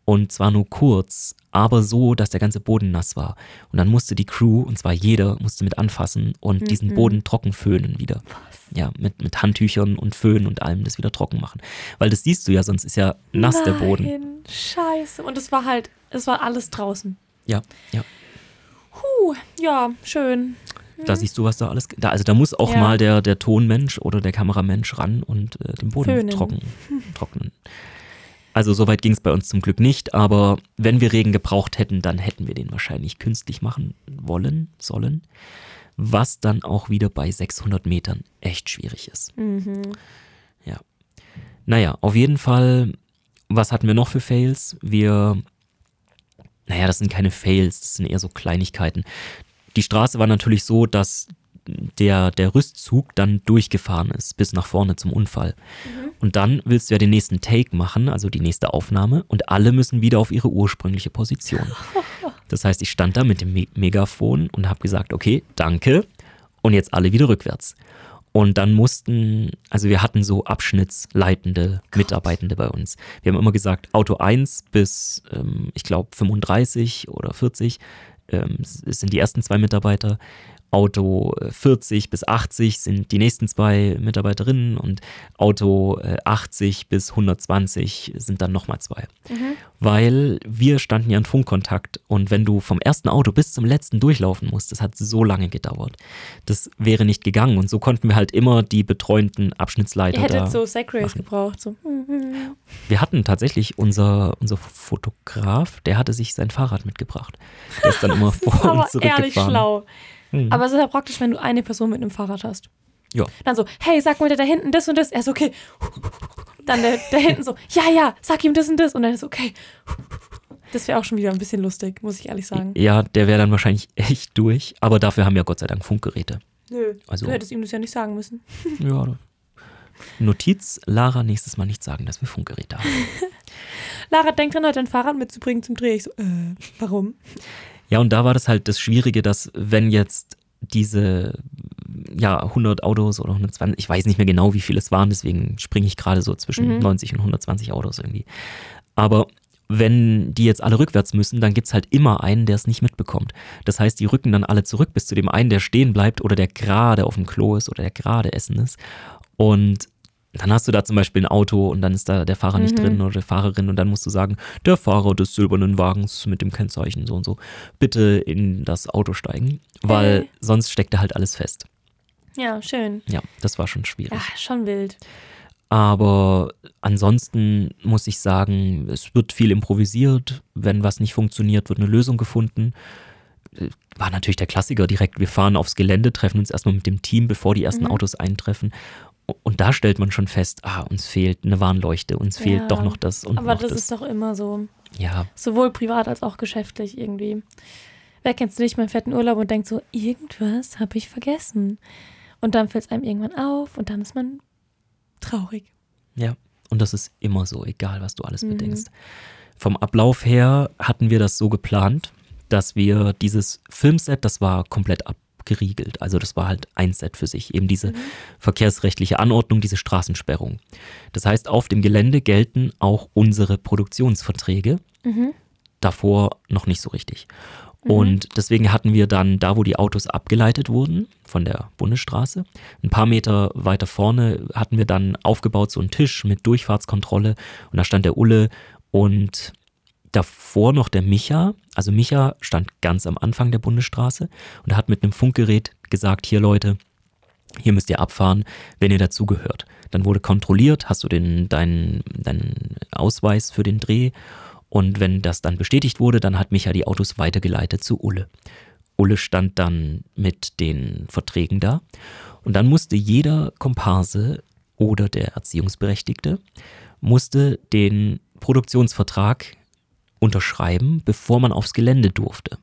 Und zwar nur kurz, aber so, dass der ganze Boden nass war. Und dann musste die Crew, und zwar jeder, musste mit anfassen und diesen Boden trocken föhnen wieder. Ja, mit, mit Handtüchern und Föhn und allem das wieder trocken machen. Weil das siehst du ja, sonst ist ja nass der Boden. Nein, Scheiße. Und es war halt, es war alles draußen. Ja, ja. Puh, ja, schön. Da siehst du, was da alles. Da, also da muss auch Ja. mal der, der Tonmensch oder der Kameramensch ran und äh, den Boden Föhnen. trocken, trocknen. Also soweit ging es bei uns zum Glück nicht, aber wenn wir Regen gebraucht hätten, dann hätten wir den wahrscheinlich künstlich machen wollen, sollen. was dann auch wieder bei 600 Metern echt schwierig ist. Mhm. Ja. Naja, auf jeden Fall, was hatten wir noch für Fails? Wir, naja, das sind keine Fails, das sind eher so Kleinigkeiten. Die Straße war natürlich so, dass der, der Rüstzug dann durchgefahren ist, bis nach vorne zum Unfall. Und dann willst du ja den nächsten Take machen, also die nächste Aufnahme, und alle müssen wieder auf ihre ursprüngliche Position. Das heißt, ich stand da mit dem Me Megafon und habe gesagt, okay, danke, und jetzt alle wieder rückwärts. Und dann mussten, also wir hatten so abschnittsleitende Mitarbeitende bei uns. Wir haben immer gesagt, Auto 1 bis, ähm, ich glaube, 35 oder 40 ähm, sind die ersten zwei Mitarbeiter. Auto äh, 40 bis 80 sind die nächsten zwei Mitarbeiterinnen und Auto äh, 80 bis 120 sind dann nochmal zwei. Weil wir standen ja in Funkkontakt und wenn du vom ersten Auto bis zum letzten durchlaufen musst, das hat so lange gedauert. Das wäre nicht gegangen und so konnten wir halt immer die betreuenden Abschnittsleiter Ihr da hättet so machen. gebraucht. So. wir hatten tatsächlich unser, unser Fotograf, der hatte sich sein Fahrrad mitgebracht. Der ist dann immer vor und zurückgefahren. ehrlich schlau. Mhm. Aber es ist ja praktisch, wenn du eine Person mit einem Fahrrad hast. Ja. Dann so, hey, sag mal der da hinten das und das. Er ist okay. Dann der, der hinten so, ja, ja, sag ihm das und das. Und dann ist okay. Das wäre auch schon wieder ein bisschen lustig, muss ich ehrlich sagen. Ja, der wäre dann wahrscheinlich echt durch, aber dafür haben wir Gott sei Dank Funkgeräte. Nö, Also- du hättest ihm das ja nicht sagen müssen. Ja. Notiz, Lara, nächstes Mal nicht sagen, dass wir Funkgeräte haben. Lara denkt dran, heute ein Fahrrad mitzubringen zum Dreh. Ich so, äh, warum? Ja, und da war das halt das Schwierige, dass wenn jetzt diese ja, 100 Autos oder 120, ich weiß nicht mehr genau, wie viele es waren, deswegen springe ich gerade so zwischen Mhm. 90 und 120 Autos irgendwie. Aber wenn die jetzt alle rückwärts müssen, dann gibt es halt immer einen, der es nicht mitbekommt. Das heißt, die rücken dann alle zurück bis zu dem einen, der stehen bleibt oder der gerade auf dem Klo ist oder der gerade essen ist. Und dann hast du da zum Beispiel ein Auto und dann ist da der Fahrer nicht Mhm. drin oder die Fahrerin und dann musst du sagen, der Fahrer des silbernen Wagens mit dem Kennzeichen so und so, bitte in das Auto steigen, weil Äh. sonst steckt da halt alles fest. Ja, schön. Ja, das war schon schwierig. Ja, schon wild. Aber ansonsten muss ich sagen, es wird viel improvisiert. Wenn was nicht funktioniert, wird eine Lösung gefunden. Äh, War natürlich der Klassiker direkt. Wir fahren aufs Gelände, treffen uns erstmal mit dem Team, bevor die ersten Mhm. Autos eintreffen. Und da stellt man schon fest, ah, uns fehlt eine Warnleuchte, uns fehlt Ja, doch noch das und Aber noch das das. ist doch immer so. ja, Sowohl privat als auch geschäftlich irgendwie. Wer kennt's nicht, man fährt in Urlaub und denkt so, irgendwas habe ich vergessen. Und dann fällt es einem irgendwann auf und dann ist man traurig. Ja, und das ist immer so, egal was du alles Mhm. bedenkst. Vom Ablauf her hatten wir das so geplant, dass wir dieses Filmset, das war komplett abgeriegelt. Also das war halt ein Set für sich, eben diese verkehrsrechtliche Anordnung, diese Straßensperrung. Das heißt, auf dem Gelände gelten auch unsere Produktionsverträge, Mhm. davor noch nicht so richtig. Und deswegen hatten wir dann da, wo die Autos abgeleitet wurden von der Bundesstraße, ein paar Meter weiter vorne hatten wir dann aufgebaut so einen Tisch mit Durchfahrtskontrolle und da stand der Ulle und davor noch der Micha. Also Micha stand ganz am Anfang der Bundesstraße und hat mit einem Funkgerät gesagt, hier Leute, hier müsst ihr abfahren, wenn ihr dazugehört. Dann wurde kontrolliert, hast du den, deinen, deinen Ausweis für den Dreh und wenn das dann bestätigt wurde, dann hat Micha die Autos weitergeleitet zu Ulle. Ulle stand dann mit den Verträgen da und dann musste jeder Komparse oder der Erziehungsberechtigte musste den Produktionsvertrag unterschreiben, bevor man aufs Gelände durfte.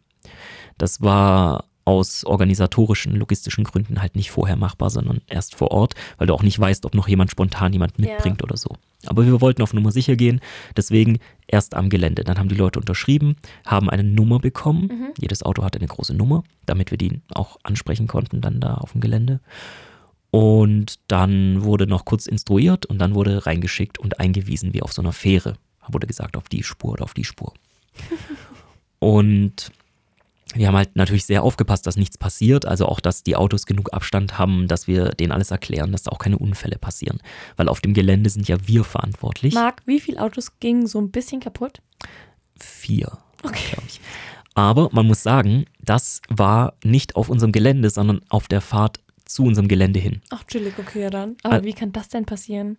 Das war aus organisatorischen, logistischen Gründen halt nicht vorher machbar, sondern erst vor Ort, weil du auch nicht weißt, ob noch jemand spontan jemand Ja. mitbringt oder so. Aber wir wollten auf Nummer sicher gehen, deswegen erst am Gelände. Dann haben die Leute unterschrieben, haben eine Nummer bekommen. Jedes Auto hatte eine große Nummer, damit wir die auch ansprechen konnten dann da auf dem Gelände. Und dann wurde noch kurz instruiert und dann wurde reingeschickt und eingewiesen wie auf so einer Fähre. Wurde gesagt, auf die Spur oder auf die Spur. und wir haben halt natürlich sehr aufgepasst, dass nichts passiert. Also auch, dass die Autos genug Abstand haben, dass wir denen alles erklären, dass da auch keine Unfälle passieren. Weil auf dem Gelände sind ja wir verantwortlich. Marc, wie viele Autos gingen so ein bisschen kaputt? Vier, Okay. glaube ich. Aber man muss sagen, das war nicht auf unserem Gelände, sondern auf der Fahrt zu unserem Gelände hin. Ach, chillig, okay, ja dann. Aber Al- wie kann das denn passieren?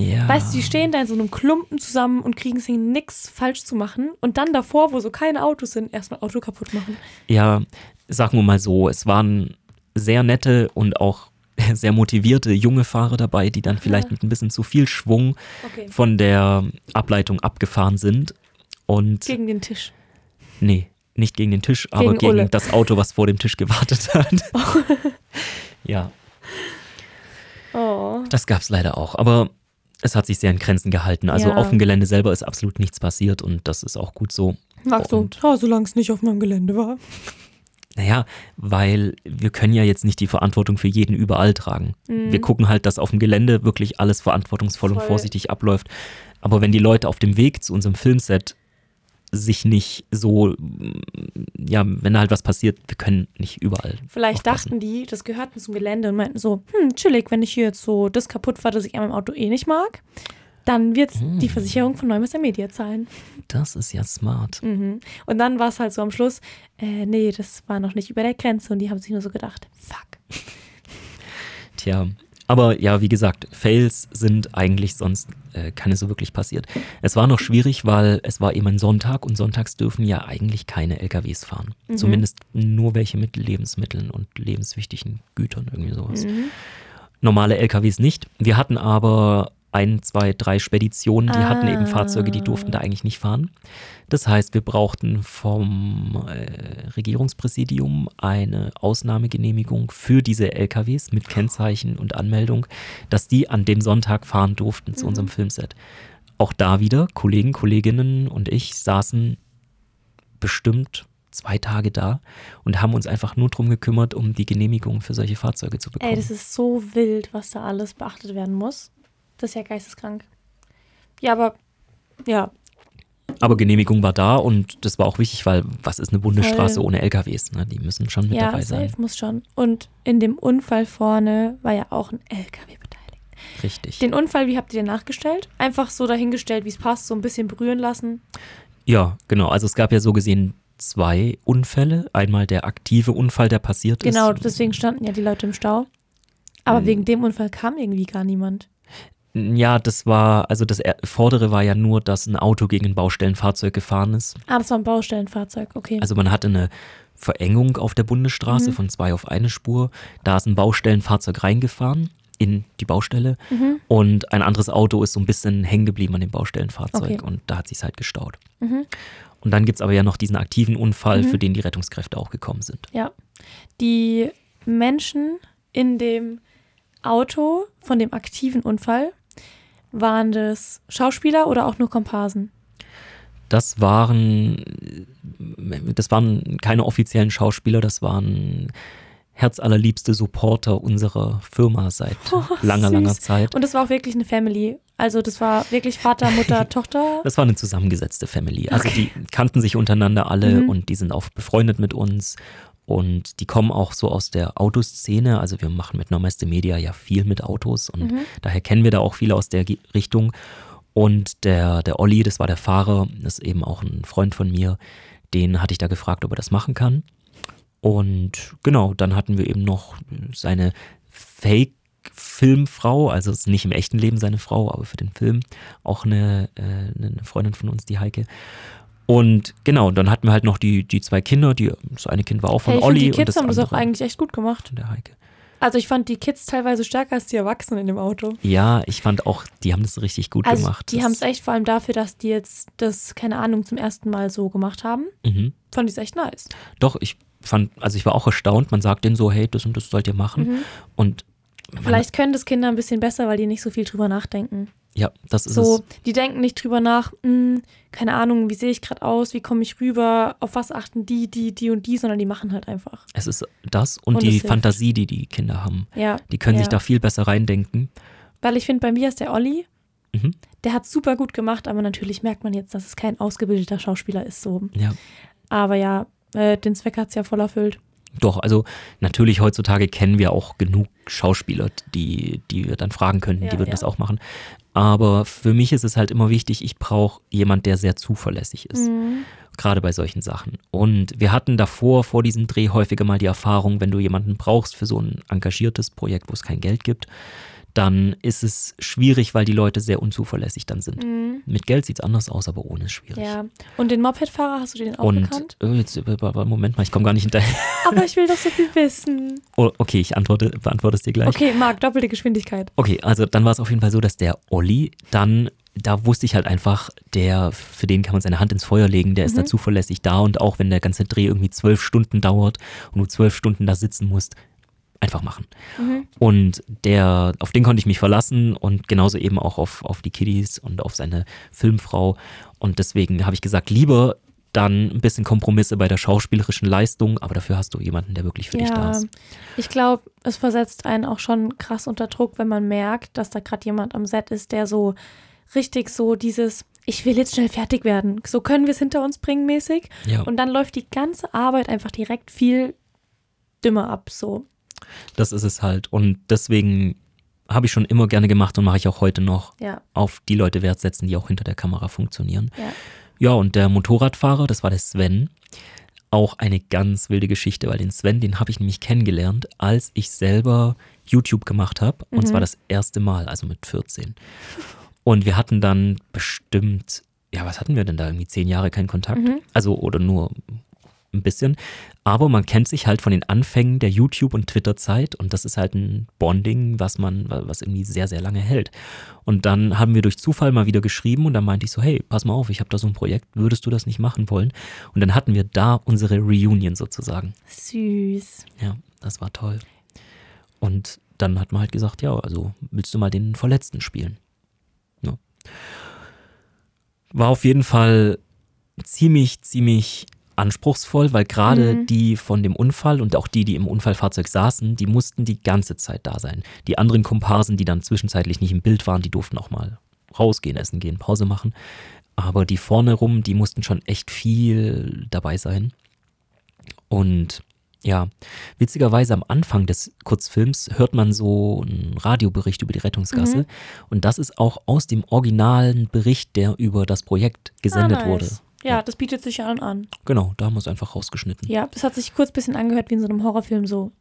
Ja. Weißt du, die stehen da in so einem Klumpen zusammen und kriegen es hin, nichts falsch zu machen. Und dann davor, wo so keine Autos sind, erstmal Auto kaputt machen. Ja, sagen wir mal so, es waren sehr nette und auch sehr motivierte junge Fahrer dabei, die dann vielleicht mit ein bisschen zu viel Schwung Okay. von der Ableitung abgefahren sind. Und Gegen den Tisch. nee, nicht gegen den Tisch, aber Gegen gegen das Auto, was vor dem Tisch gewartet hat. ja, Oh. das gab es leider auch. Aber es hat sich sehr in Grenzen gehalten. Also Ja. auf dem Gelände selber ist absolut nichts passiert und das ist auch gut so. Magst du? Und- solange es nicht auf meinem Gelände war. Naja, weil wir können ja jetzt nicht die Verantwortung für jeden überall tragen. Wir gucken halt, dass auf dem Gelände wirklich alles verantwortungsvoll und Voll. vorsichtig abläuft. Aber wenn die Leute auf dem Weg zu unserem Filmset sich nicht so, ja, wenn da halt was passiert, wir können nicht überall. Vielleicht aufpassen. dachten die, das gehörten zum Gelände und meinten so, hm, chillig, wenn ich hier jetzt so das kaputt fahre, das ich an meinem Auto eh nicht mag, dann wird Hm. die Versicherung von Neumesser Media zahlen. Das ist ja smart. Mhm. Und dann war es halt so am Schluss, äh, nee, das war noch nicht über der Grenze und die haben sich nur so gedacht, fuck. Tja, aber ja, wie gesagt, Fails sind eigentlich sonst äh, keine so wirklich passiert. Es war noch schwierig, weil es war eben ein Sonntag und sonntags dürfen ja eigentlich keine LKWs fahren. Zumindest nur welche mit Lebensmitteln und lebenswichtigen Gütern, irgendwie sowas. Normale LKWs nicht. Wir hatten aber ein, zwei, drei Speditionen, die hatten eben Ah. Fahrzeuge, die durften da eigentlich nicht fahren. Das heißt, wir brauchten vom äh, Regierungspräsidium eine Ausnahmegenehmigung für diese LKWs mit Kennzeichen und Anmeldung, dass die an dem Sonntag fahren durften zu unserem Filmset. Auch da wieder, Kollegen, Kolleginnen und ich saßen bestimmt zwei Tage da und haben uns einfach nur drum gekümmert, um die Genehmigung für solche Fahrzeuge zu bekommen. Ey, das ist so wild, was da alles beachtet werden muss. Das ist ja geisteskrank. Ja, aber ja, Aber Genehmigung war da und das war auch wichtig, weil was ist eine Bundesstraße Voll. ohne LKWs? Ne? Die müssen schon mit ja, dabei sein. safe muss schon. Und in dem Unfall vorne war ja auch ein LKW beteiligt. Richtig. Den Unfall, wie habt ihr den nachgestellt? Einfach so dahingestellt, wie es passt, so ein bisschen berühren lassen. Ja, genau. Also es gab ja so gesehen zwei Unfälle. Einmal der aktive Unfall, der passiert Genau, ist. deswegen standen ja die Leute im Stau. Aber Mhm. wegen dem Unfall kam irgendwie gar niemand. Ja, das war, also das er- vordere war ja nur, dass ein Auto gegen ein Baustellenfahrzeug gefahren ist. Ah, das war ein Baustellenfahrzeug, okay. Also man hatte eine Verengung auf der Bundesstraße Mhm. von zwei auf eine Spur. Da ist ein Baustellenfahrzeug reingefahren in die Baustelle Mhm. und ein anderes Auto ist so ein bisschen hängen geblieben an dem Baustellenfahrzeug Okay. und da hat sich halt gestaut. Mhm. Und dann gibt es aber ja noch diesen aktiven Unfall, Mhm. für den die Rettungskräfte auch gekommen sind. Ja. Die Menschen in dem Auto von dem aktiven Unfall, waren das Schauspieler oder auch nur Komparsen? Das waren, das waren keine offiziellen Schauspieler, das waren herzallerliebste Supporter unserer Firma seit Oh, langer, süß. langer Zeit. Und das war auch wirklich eine Family. Also das war wirklich Vater, Mutter, Tochter. Das war eine zusammengesetzte Family. Also die kannten sich untereinander alle Mhm. und die sind auch befreundet mit uns. Und die kommen auch so aus der Autoszene. Also wir machen mit Normeste Media ja viel mit Autos und Mhm. daher kennen wir da auch viele aus der Richtung. Und der, der Olli, das war der Fahrer, das ist eben auch ein Freund von mir, den hatte ich da gefragt, ob er das machen kann. Und genau, dann hatten wir eben noch seine Fake-Filmfrau, also ist nicht im echten Leben seine Frau, aber für den Film auch eine, äh, eine Freundin von uns, die Heike. Und genau, dann hatten wir halt noch die, die zwei Kinder, die, das eine Kind war auch von Hey, Olli die und Kids das haben das auch eigentlich echt gut gemacht. der Heike. Also ich fand die Kids teilweise stärker als die Erwachsenen in dem Auto. Ja, ich fand auch, die haben das richtig gut Also gemacht. die haben es echt vor allem dafür, dass die jetzt das, keine Ahnung, zum ersten Mal so gemacht haben. Mhm. Fand ich es echt nice. Doch, ich fand, also ich war auch erstaunt, man sagt denen so, hey, das und das sollt ihr machen. Mhm. Und Vielleicht können das Kinder ein bisschen besser, weil die nicht so viel drüber nachdenken. Ja, das ist So, es. die denken nicht drüber nach, "Hm, keine Ahnung, wie sehe ich gerade aus, wie komme ich rüber, auf was achten die, die, die und die, sondern die machen halt einfach. Es ist das und, Und die. Fantasie, die die Kinder haben. Ja. Die können sich Ja. da viel besser reindenken. Weil ich finde, bei mir ist der Olli, Mhm. der hat super gut gemacht, aber natürlich merkt man jetzt, dass es kein ausgebildeter Schauspieler ist. So. Ja. Aber ja, äh, den Zweck hat es ja voll erfüllt. Doch, also natürlich heutzutage kennen wir auch genug Schauspieler, die, die wir dann fragen könnten, Ja, die würden ja. das auch machen. Aber für mich ist es halt immer wichtig, ich brauche jemand, der sehr zuverlässig ist. Mhm. Gerade bei solchen Sachen. Und wir hatten davor, vor diesem Dreh, häufiger mal die Erfahrung, wenn du jemanden brauchst für so ein engagiertes Projekt, wo es kein Geld gibt, dann ist es schwierig, weil die Leute sehr unzuverlässig dann sind. Mhm. Mit Geld sieht es anders aus, aber ohne ist schwierig. Ja. Und den Mopedfahrer, hast du den auch Und gekannt? äh, jetzt, äh, Moment mal, ich komme gar nicht hinterher. Aber ich will doch so viel wissen. Oh, okay, ich antworte, beantworte es dir gleich. Okay, Marc, doppelte Geschwindigkeit. Okay, also dann war es auf jeden Fall so, dass der Olli dann, da wusste ich halt einfach, der, für den kann man seine Hand ins Feuer legen, der ist da zuverlässig da und auch wenn der ganze Dreh irgendwie zwölf Stunden dauert und du zwölf Stunden da sitzen musst, einfach machen. Und der, auf den konnte ich mich verlassen und genauso eben auch auf, auf die Kiddies und auf seine Filmfrau. Und deswegen habe ich gesagt, lieber dann ein bisschen Kompromisse bei der schauspielerischen Leistung, aber dafür hast du jemanden, der wirklich für dich da Ja, ist. ich glaube, es versetzt einen auch schon krass unter Druck, wenn man merkt, dass da gerade jemand am Set ist, der so richtig so dieses, ich will jetzt schnell fertig werden, so können wir es hinter uns bringen mäßig. Ja. Und dann läuft die ganze Arbeit einfach direkt viel dümmer ab, so. Das ist es halt. Und deswegen habe ich schon immer gerne gemacht und mache ich auch heute noch Ja, auf die Leute Wert setzen, die auch hinter der Kamera funktionieren. ja. Ja, und der Motorradfahrer, das war der Sven. Auch eine ganz wilde Geschichte, weil den Sven, den habe ich nämlich kennengelernt, als ich selber YouTube gemacht habe. Und zwar das erste Mal, also mit 14. Und wir hatten dann bestimmt, ja, was hatten wir denn da? Irgendwie zehn Jahre keinen Kontakt. Also, oder nur ein bisschen. Aber man kennt sich halt von den Anfängen der YouTube- und Twitter-Zeit und das ist halt ein Bonding, was man, was irgendwie sehr, sehr lange hält. Und dann haben wir durch Zufall mal wieder geschrieben und dann meinte ich so, hey, pass mal auf, ich habe da so ein Projekt, würdest du das nicht machen wollen? Und dann hatten wir da unsere Reunion sozusagen. Süß. Ja, das war toll. Und dann hat man halt gesagt, ja, also willst du mal den Verletzten spielen? Ja. War auf jeden Fall ziemlich, ziemlich anspruchsvoll, weil gerade Mhm. die von dem Unfall und auch die, die im Unfallfahrzeug saßen, die mussten die ganze Zeit da sein. Die anderen Komparsen, die dann zwischenzeitlich nicht im Bild waren, die durften auch mal rausgehen, essen gehen, Pause machen. Aber die vorne rum, die mussten schon echt viel dabei sein. Und ja, witzigerweise am Anfang des Kurzfilms hört man so einen Radiobericht über die Rettungsgasse. Und das ist auch aus dem originalen Bericht, der über das Projekt gesendet ah, wurde. Ja, das bietet sich ja an. Genau, da haben wir es einfach rausgeschnitten. Ja, das hat sich kurz ein bisschen angehört wie in so einem Horrorfilm, so.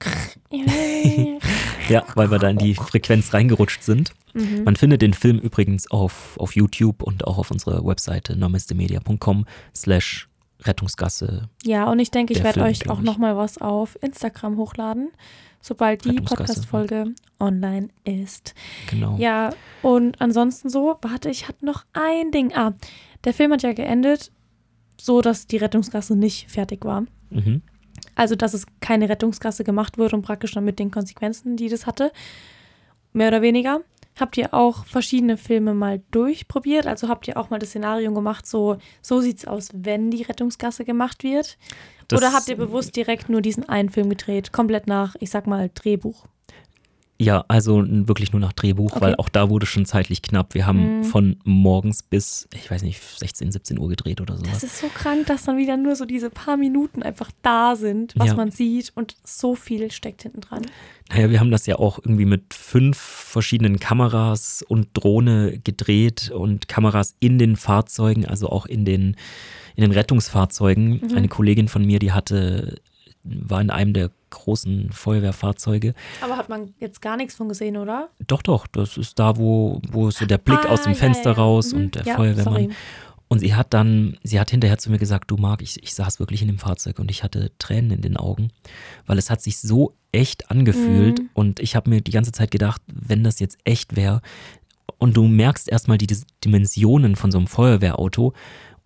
Ja, weil wir da in die Frequenz reingerutscht sind. Mhm. Man findet den Film übrigens auf, auf YouTube und auch auf unserer Webseite namastemedia.com slash Rettungsgasse. Ja, und ich denke, ich werde euch auch nochmal was auf Instagram hochladen, sobald die. Podcast-Folge online ist. Genau. Ja, und ansonsten so, warte, ich hatte noch ein Ding. Ah, der Film hat ja geendet, so dass die Rettungsgasse nicht fertig war. Mhm. Also, dass es keine Rettungsgasse gemacht wurde und praktisch dann mit den Konsequenzen, die das hatte. Mehr oder weniger. Habt ihr auch verschiedene Filme mal durchprobiert? Also habt ihr auch mal das Szenario gemacht, so, so sieht's aus, wenn die Rettungsgasse gemacht wird? Das- Oder habt ihr bewusst direkt nur diesen einen Film gedreht? Komplett nach, ich sag mal, Drehbuch. Ja, also wirklich nur nach Drehbuch, Okay. weil auch da wurde schon zeitlich knapp. Wir haben Mhm. von morgens bis, ich weiß nicht, 16, 17 Uhr gedreht oder so. Das ist so krank, dass dann wieder nur so diese paar Minuten einfach da sind, was Ja. man sieht und so viel steckt hinten dran. Naja, wir haben das ja auch irgendwie mit fünf verschiedenen Kameras und Drohne gedreht und Kameras in den Fahrzeugen, also auch in den, in den Rettungsfahrzeugen. Mhm. Eine Kollegin von mir, die hatte, war in einem der großen Feuerwehrfahrzeuge. Aber hat man jetzt gar nichts von gesehen, oder? Doch, doch, das ist da, wo, wo so der Blick Ah, aus dem ja, Fenster ja, raus Mhm. und der Ja, Feuerwehrmann. sorry. Und sie hat dann, sie hat hinterher zu mir gesagt, du Marc, ich, ich saß wirklich in dem Fahrzeug und ich hatte Tränen in den Augen, weil es hat sich so echt angefühlt Mhm. und ich habe mir die ganze Zeit gedacht, wenn das jetzt echt wäre und du merkst erstmal die Dimensionen von so einem Feuerwehrauto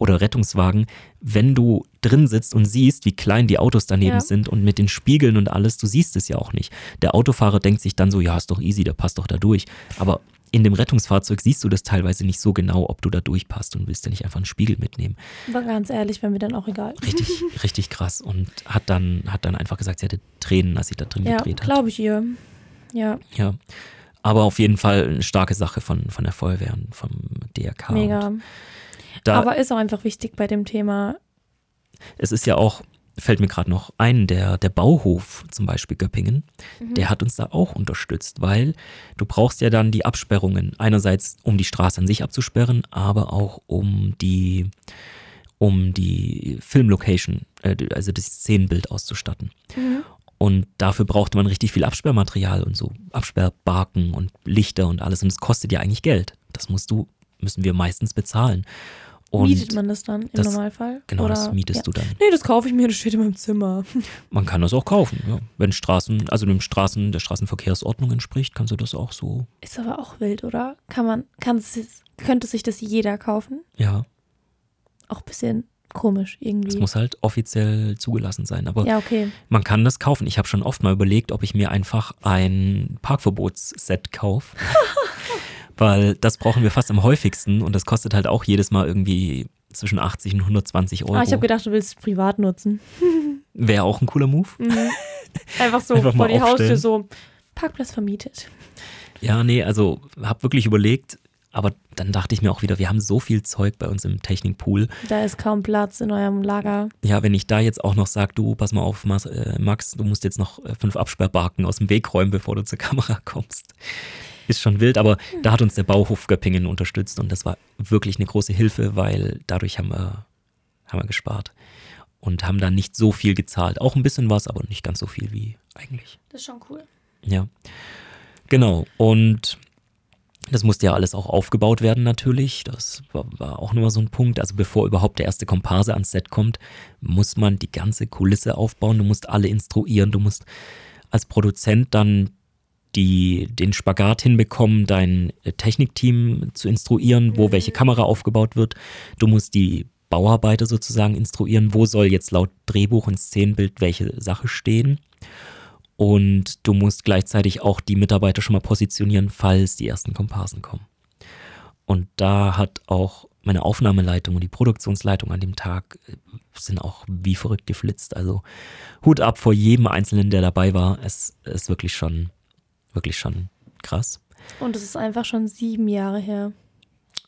oder Rettungswagen, wenn du drin sitzt und siehst, wie klein die Autos daneben Ja. sind und mit den Spiegeln und alles, du siehst es ja auch nicht. Der Autofahrer denkt sich dann so, ja, ist doch easy, der passt doch da durch. Aber in dem Rettungsfahrzeug siehst du das teilweise nicht so genau, ob du da durchpasst und willst ja nicht einfach einen Spiegel mitnehmen. Aber ganz ehrlich, wäre mir dann auch egal. Richtig, richtig krass. Und hat dann, hat dann einfach gesagt, sie hatte Tränen, als sie da drin Ja, gedreht hat. glaube ich ihr. Ja, Ja. Aber auf jeden Fall eine starke Sache von, von der Feuerwehr und vom DRK. mega. Und da, Aber ist auch einfach wichtig bei dem Thema. es ist ja auch, fällt mir gerade noch ein, der, der Bauhof zum Beispiel Göppingen, Mhm. der hat uns da auch unterstützt, weil du brauchst ja dann die Absperrungen. Einerseits, um die Straße an sich abzusperren, aber auch um die, um die Filmlocation, äh, also das Szenenbild auszustatten. Mhm. Und dafür brauchte man richtig viel Absperrmaterial und so Absperrbarken und Lichter und alles. Und es kostet ja eigentlich Geld. Das musst du, müssen wir meistens bezahlen. Und Mietet man das dann im das- Normalfall? Genau, Oder, das mietest ja. du dann. Nee, das kaufe ich mir, das steht in meinem Zimmer. Man kann das auch kaufen, ja. Wenn Straßen, also dem Straßen, der Straßenverkehrsordnung entspricht, kannst du das auch so, Ist aber auch wild, oder? Kann man, kann könnte sich das jeder kaufen? ja. Auch ein bisschen komisch irgendwie. Es muss halt offiziell zugelassen sein. Aber ja, okay. man kann das kaufen. Ich habe schon oft mal überlegt, ob ich mir einfach ein Parkverbotsset kaufe. Weil das brauchen wir fast am häufigsten und das kostet halt auch jedes Mal irgendwie zwischen 80 und 120 Euro. Ah, ich habe gedacht, du willst es privat nutzen. Wäre auch ein cooler Move. Mhm. Einfach so Einfach vor die Haustür aufstellen. so Parkplatz vermietet. Ja, nee, also habe wirklich überlegt, aber dann dachte ich mir auch wieder, wir haben so viel Zeug bei uns im Technikpool. Da ist kaum Platz in eurem Lager. Ja, wenn ich da jetzt auch noch sage, du, pass mal auf, äh, Max, du musst jetzt noch äh, fünf Absperrbarken aus dem Weg räumen, bevor du zur Kamera kommst. Ist schon wild, aber da hat uns der Bauhof Göppingen unterstützt und das war wirklich eine große Hilfe, weil dadurch haben wir, haben wir gespart und haben da nicht so viel gezahlt. Auch ein bisschen was, aber nicht ganz so viel wie eigentlich. Das ist schon cool. Ja, genau. Und das musste ja alles auch aufgebaut werden natürlich. Das war, war auch nur so ein Punkt. Also bevor überhaupt der erste Komparse ans Set kommt, muss man die ganze Kulisse aufbauen. Du musst alle instruieren. Du musst als Produzent dann die, den Spagat hinbekommen, dein äh, Technikteam zu instruieren, wo welche Kamera aufgebaut wird. Du musst die Bauarbeiter sozusagen instruieren, wo soll jetzt laut Drehbuch und Szenenbild welche Sache stehen. Und du musst gleichzeitig auch die Mitarbeiter schon mal positionieren, falls die ersten Komparsen kommen. Und da hat auch meine Aufnahmeleitung und die Produktionsleitung an dem Tag äh, sind auch wie verrückt geflitzt. Also Hut ab vor jedem Einzelnen, der dabei war. Es ist wirklich schon, wirklich schon krass. Und es ist einfach schon sieben Jahre her.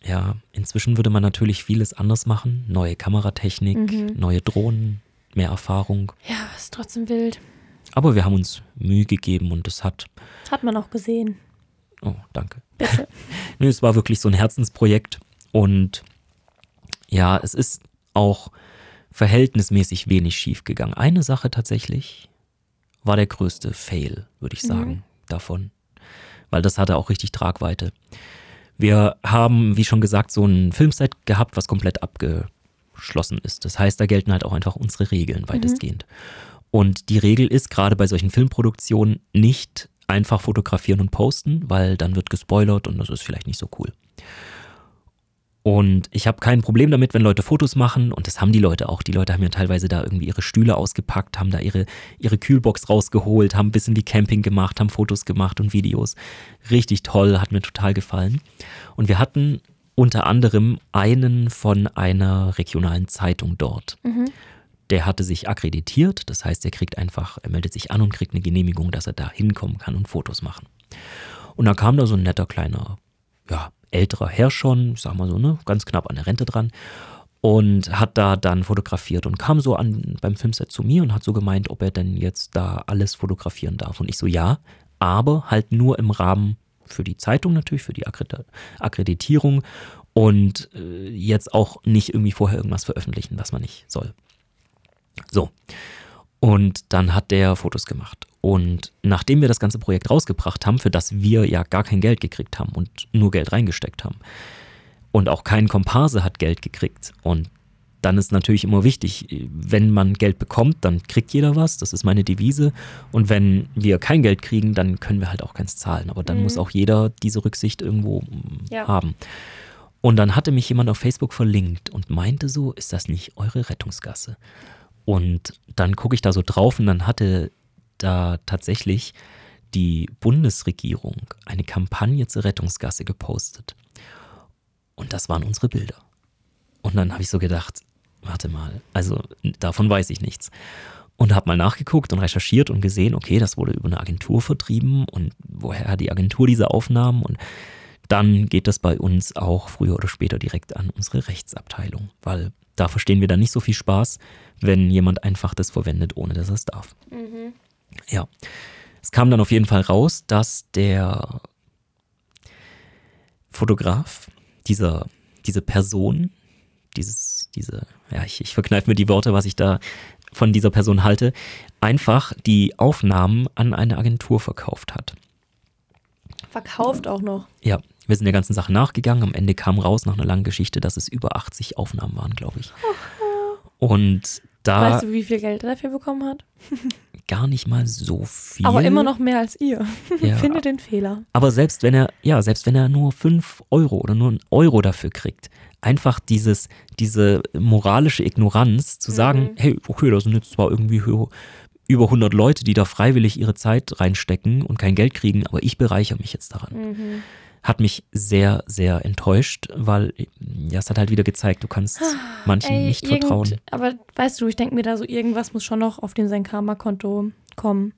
Ja, inzwischen würde man natürlich vieles anders machen. Neue Kameratechnik, Mhm. neue Drohnen, mehr Erfahrung. Ja, ist trotzdem wild. Aber wir haben uns Mühe gegeben und es hat, Hat man auch gesehen. oh, danke. Bitte. Nee, es war wirklich so ein Herzensprojekt und ja, es ist auch verhältnismäßig wenig schief gegangen. Eine Sache tatsächlich war der größte Fail, würde ich sagen, davon, weil das hatte auch richtig Tragweite. Wir haben, wie schon gesagt, so ein Filmset gehabt, was komplett abgeschlossen ist. Das heißt, da gelten halt auch einfach unsere Regeln weitestgehend. Und die Regel ist gerade bei solchen Filmproduktionen nicht einfach fotografieren und posten, weil dann wird gespoilert und das ist vielleicht nicht so cool. Und ich habe kein Problem damit, wenn Leute Fotos machen und das haben die Leute auch. Die Leute haben ja teilweise da irgendwie ihre Stühle ausgepackt, haben da ihre, ihre Kühlbox rausgeholt, haben ein bisschen wie Camping gemacht, haben Fotos gemacht und Videos. Richtig toll, hat mir total gefallen. Und wir hatten unter anderem einen von einer regionalen Zeitung dort. Der hatte sich akkreditiert, das heißt, er kriegt einfach, er meldet sich an und kriegt eine Genehmigung, dass er da hinkommen kann und Fotos machen. Und dann kam da so ein netter kleiner, ja, älterer Herr schon, ich sag mal so, ne, ganz knapp an der Rente dran und hat da dann fotografiert und kam so an beim Filmset zu mir und hat so gemeint, ob er denn jetzt da alles fotografieren darf. Und ich so, ja, aber halt nur im Rahmen für die Zeitung natürlich, für die Akkredit Akkreditierung und äh, jetzt auch nicht irgendwie vorher irgendwas veröffentlichen, was man nicht soll. So. Und dann hat der Fotos gemacht. Und nachdem wir das ganze Projekt rausgebracht haben, für das wir ja gar kein Geld gekriegt haben und nur Geld reingesteckt haben, und auch kein Komparse hat Geld gekriegt. Und dann ist natürlich immer wichtig, wenn man Geld bekommt, dann kriegt jeder was. Das ist meine Devise. Und wenn wir kein Geld kriegen, dann können wir halt auch keins zahlen. Aber dann Mhm. muss auch jeder diese Rücksicht irgendwo mm, Ja. haben. Und dann hatte mich jemand auf Facebook verlinkt und meinte so, ist das nicht eure Rettungsgasse? Und dann gucke ich da so drauf und dann hatte da tatsächlich die Bundesregierung eine Kampagne zur Rettungsgasse gepostet. Und das waren unsere Bilder. Und dann habe ich so gedacht, warte mal, also davon weiß ich nichts. Und habe mal nachgeguckt und recherchiert und gesehen, okay, das wurde über eine Agentur vertrieben und woher hat die Agentur diese Aufnahmen und dann geht das bei uns auch früher oder später direkt an unsere Rechtsabteilung, weil da verstehen wir dann nicht so viel Spaß, wenn jemand einfach das verwendet, ohne dass er es darf. Ja, es kam dann auf jeden Fall raus, dass der Fotograf, dieser, diese Person, dieses, diese, ja, ich, ich verkneife mir die Worte, was ich da von dieser Person halte, einfach die Aufnahmen an eine Agentur verkauft hat. Verkauft auch noch. Ja, wir sind der ganzen Sache nachgegangen. Am Ende kam raus nach einer langen Geschichte, dass es über 80 Aufnahmen waren, glaube ich. Und da Weißt du, wie viel Geld er dafür bekommen hat? gar nicht mal so viel. Aber immer noch mehr als ihr. Ja. Finde den Fehler. Aber selbst wenn er, ja, selbst wenn er nur 5 Euro oder nur einen Euro dafür kriegt, einfach dieses, diese moralische Ignoranz zu sagen, Mhm. hey, okay, da sind jetzt zwar irgendwie über 100 Leute, die da freiwillig ihre Zeit reinstecken und kein Geld kriegen, aber ich bereichere mich jetzt daran. Mhm. Hat mich sehr, sehr enttäuscht, weil ja, es hat halt wieder gezeigt, du kannst manchen Ey, nicht irgend- vertrauen. Aber weißt du, ich denke mir da so, irgendwas muss schon noch auf dem sein Karma-Konto kommen.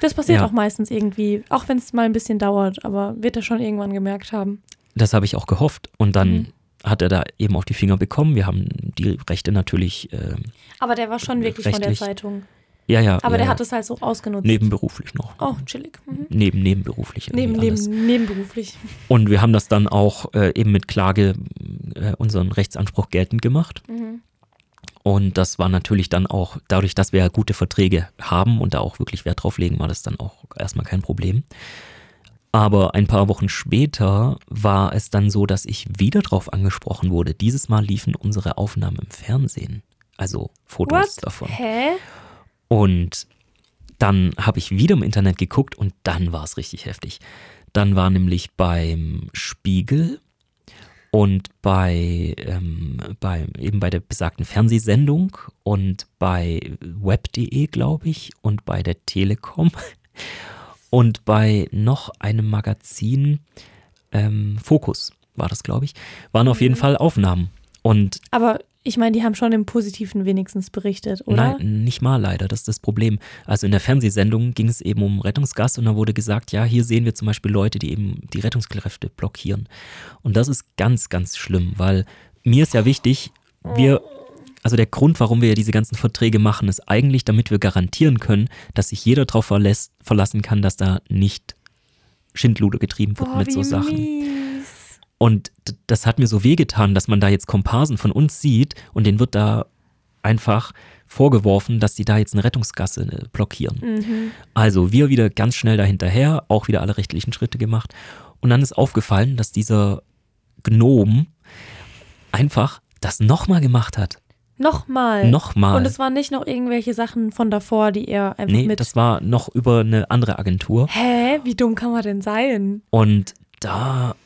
Das passiert Ja. auch meistens irgendwie, auch wenn es mal ein bisschen dauert, aber wird er schon irgendwann gemerkt haben. Das habe ich auch gehofft. Und dann Mhm. hat er da eben auf die Finger bekommen. Wir haben die Rechte natürlich, ähm, Aber der war schon wirklich von der. Zeitung. Ja, ja. Aber ja, der ja, hat es halt so ausgenutzt. nebenberuflich noch. Oh, chillig. Mhm. Neben, nebenberuflich. Neben, neben, nebenberuflich. Und wir haben das dann auch äh, eben mit Klage äh, unseren Rechtsanspruch geltend gemacht. Mhm. Und das war natürlich dann auch, dadurch, dass wir gute Verträge haben und da auch wirklich Wert drauf legen, war das dann auch erstmal kein Problem. Aber ein paar Wochen später war es dann so, dass ich wieder drauf angesprochen wurde. Dieses Mal liefen unsere Aufnahmen im Fernsehen. Also Fotos What? davon. Hä? Und dann habe ich wieder im Internet geguckt und dann war es richtig heftig. Dann war nämlich beim Spiegel und bei, ähm, bei eben bei der besagten Fernsehsendung und bei web.de, glaube ich, und bei der Telekom und bei noch einem Magazin, ähm, Fokus war das, glaube ich, waren auf jeden Mhm. Fall Aufnahmen. Und Aber ich meine, die haben schon im Positiven wenigstens berichtet, oder? Nein, nicht mal leider, das ist das Problem. Also in der Fernsehsendung ging es eben um Rettungsgas und da wurde gesagt, ja, hier sehen wir zum Beispiel Leute, die eben die Rettungskräfte blockieren. Und das ist ganz, ganz schlimm, weil mir ist ja wichtig, wir, also der Grund, warum wir ja diese ganzen Verträge machen, ist eigentlich, damit wir garantieren können, dass sich jeder darauf verlassen kann, dass da nicht Schindluder getrieben wird Boah, mit so Sachen. mies. Und das hat mir so wehgetan, dass man da jetzt Komparsen von uns sieht und denen wird da einfach vorgeworfen, dass die da jetzt eine Rettungsgasse äh, blockieren. Mhm. Also wir wieder ganz schnell dahinterher, auch wieder alle rechtlichen Schritte gemacht. Und dann ist aufgefallen, dass dieser Gnom einfach das nochmal gemacht hat. Nochmal. Nochmal. Und es waren nicht noch irgendwelche Sachen von davor, die er einfach Nee, mit. das war noch über eine andere Agentur. Hä? Wie dumm kann man denn sein? Und da,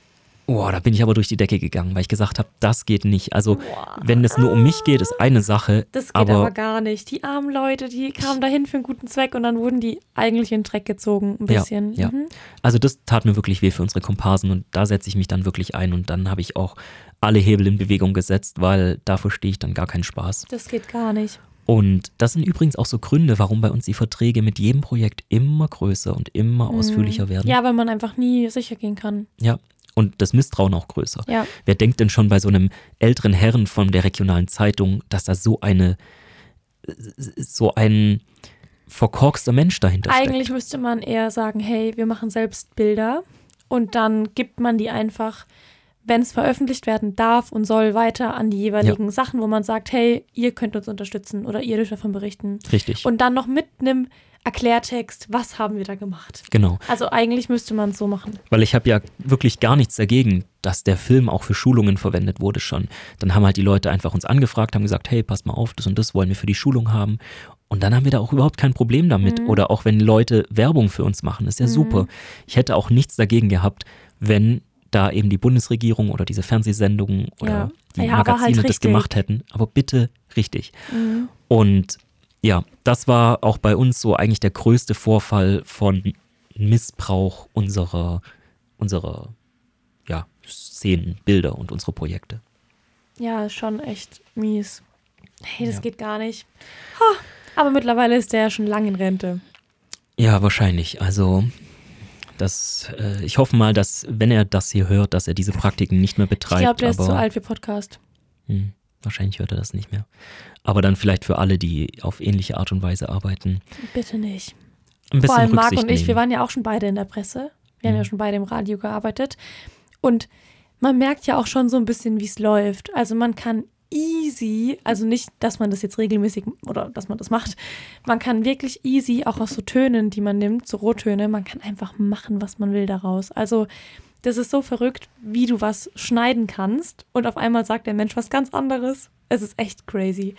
oh, da bin ich aber durch die Decke gegangen, weil ich gesagt habe, das geht nicht. Also wenn es nur um mich geht, ist eine Sache. Das geht aber, aber gar nicht. Die armen Leute, die kamen dahin für einen guten Zweck und dann wurden die eigentlich in den Dreck gezogen, ein Ja, bisschen. ja. Mhm. Also das tat mir wirklich weh für unsere Komparsen und da setze ich mich dann wirklich ein und dann habe ich auch alle Hebel in Bewegung gesetzt, weil da verstehe ich dann gar keinen Spaß. Das geht gar nicht. Und das sind übrigens auch so Gründe, warum bei uns die Verträge mit jedem Projekt immer größer und immer ausführlicher werden. Mhm. Ja, weil man einfach nie sicher gehen kann. ja. Und das Misstrauen auch größer. Ja. Wer denkt denn schon bei so einem älteren Herrn von der regionalen Zeitung, dass da so eine so ein verkorkster Mensch dahinter Eigentlich steckt? müsste man eher sagen, hey, wir machen selbst Bilder und dann gibt man die einfach, wenn es veröffentlicht werden darf und soll, weiter an die jeweiligen Sachen, wo man sagt, hey, ihr könnt uns unterstützen oder ihr dürft davon berichten. Richtig. Und dann noch mit einem Erklärtext, was haben wir da gemacht. genau. Also eigentlich müsste man es so machen. Weil ich habe ja wirklich gar nichts dagegen, dass der Film auch für Schulungen verwendet wurde schon. Dann haben halt die Leute einfach uns angefragt, haben gesagt, hey, passt mal auf, das und das wollen wir für die Schulung haben. Und dann haben wir da auch überhaupt kein Problem damit. Mhm. Oder auch wenn Leute Werbung für uns machen, ist ja super. Ich hätte auch nichts dagegen gehabt, wenn da eben die Bundesregierung oder diese Fernsehsendungen oder Ja. die Ja, aber halt Magazine das gemacht hätten. Aber bitte richtig. Mhm. Und ja, das war auch bei uns so eigentlich der größte Vorfall von Missbrauch unserer, unserer ja, Szenen, Bilder und unsere Projekte. Ja, schon echt mies. Hey, das Ja. geht gar nicht. Ha, aber mittlerweile ist der ja schon lange in Rente. Ja, wahrscheinlich. Also, das, äh, ich hoffe mal, dass, wenn er das hier hört, dass er diese Praktiken nicht mehr Ich betreibt. glaube, der ist zu alt für Podcast. Hm, wahrscheinlich hört er das nicht mehr. Aber dann vielleicht für alle, die auf ähnliche Art und Weise arbeiten, Bitte nicht. ein bisschen Vor allem Marc Rücksicht und ich, wir nehmen. waren ja auch schon beide in der Presse. Wir haben Mhm. ja schon beide im Radio gearbeitet. Und man merkt ja auch schon so ein bisschen, wie es läuft. Also man kann easy, also nicht, dass man das jetzt regelmäßig oder dass man das macht, man kann wirklich easy auch aus so Tönen, die man nimmt, so Rottöne, man kann einfach machen, was man will daraus. Also das ist so verrückt, wie du was schneiden kannst und auf einmal sagt der Mensch was ganz anderes. Es ist echt crazy.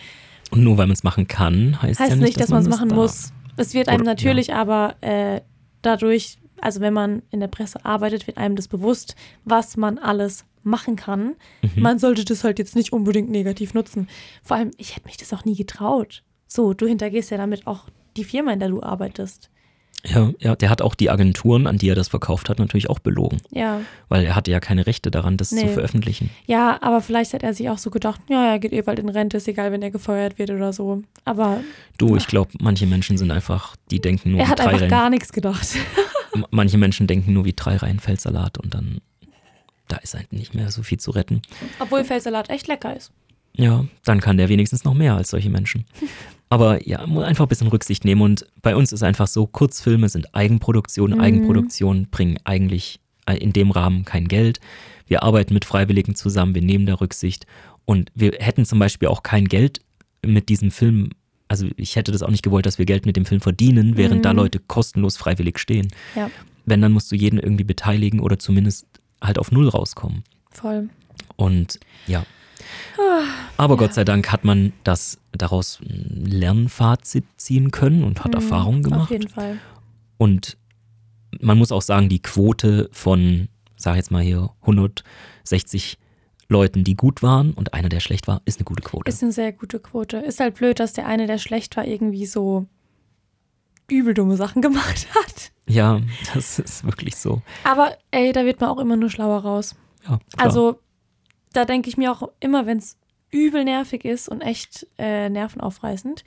Und nur weil man es machen kann, heißt, heißt ja nicht, dass, dass man es machen darf. muss. Es wird einem Oder, natürlich ja. aber äh, dadurch, also wenn man in der Presse arbeitet, wird einem das bewusst, was man alles machen kann. Mhm. Man sollte das halt jetzt nicht unbedingt negativ nutzen. Vor allem, ich hätte mich das auch nie getraut. So, du hintergehst ja damit auch die Firma, in der du arbeitest. Ja, ja, der hat auch die Agenturen, an die er das verkauft hat, natürlich auch belogen. Ja. Weil er hatte ja keine Rechte daran, das nee. zu veröffentlichen. Ja, aber vielleicht hat er sich auch so gedacht, ja, er geht eh bald in Rente, ist egal, wenn er gefeuert wird oder so. Aber. Du, ich glaube, manche Menschen sind einfach, die denken nur. Er hat einfach Reihen, gar nichts gedacht. manche Menschen denken nur wie drei Reihen Feldsalat und dann, da ist halt nicht mehr so viel zu retten. Obwohl Feldsalat echt lecker ist. Ja, dann kann der wenigstens noch mehr als solche Menschen. Aber ja, muss einfach ein bisschen Rücksicht nehmen. Und bei uns ist einfach so, Kurzfilme sind Eigenproduktion. Mhm. Eigenproduktion bringen eigentlich äh, in dem Rahmen kein Geld. Wir arbeiten mit Freiwilligen zusammen, wir nehmen da Rücksicht. Und wir hätten zum Beispiel auch kein Geld mit diesem Film. Also ich hätte das auch nicht gewollt, dass wir Geld mit dem Film verdienen, während mhm. da Leute kostenlos freiwillig stehen. Ja. Wenn, dann musst du jeden irgendwie beteiligen oder zumindest halt auf Null rauskommen. Voll. Und ja, aber ja. Gott sei Dank hat man das daraus ein Lernfazit ziehen können und hat mhm, Erfahrungen gemacht. Auf jeden Fall. Und man muss auch sagen, die Quote von, sag jetzt mal hier, 160 Leuten, die gut waren und einer, der schlecht war, ist eine gute Quote. Ist eine sehr gute Quote. Ist halt blöd, dass der eine, der schlecht war, irgendwie so übel dumme Sachen gemacht hat. Ja, das ist wirklich so. Aber ey, da wird man auch immer nur schlauer raus. Ja, klar. Also da denke ich mir auch immer, wenn es übel nervig ist und echt äh, nervenaufreißend,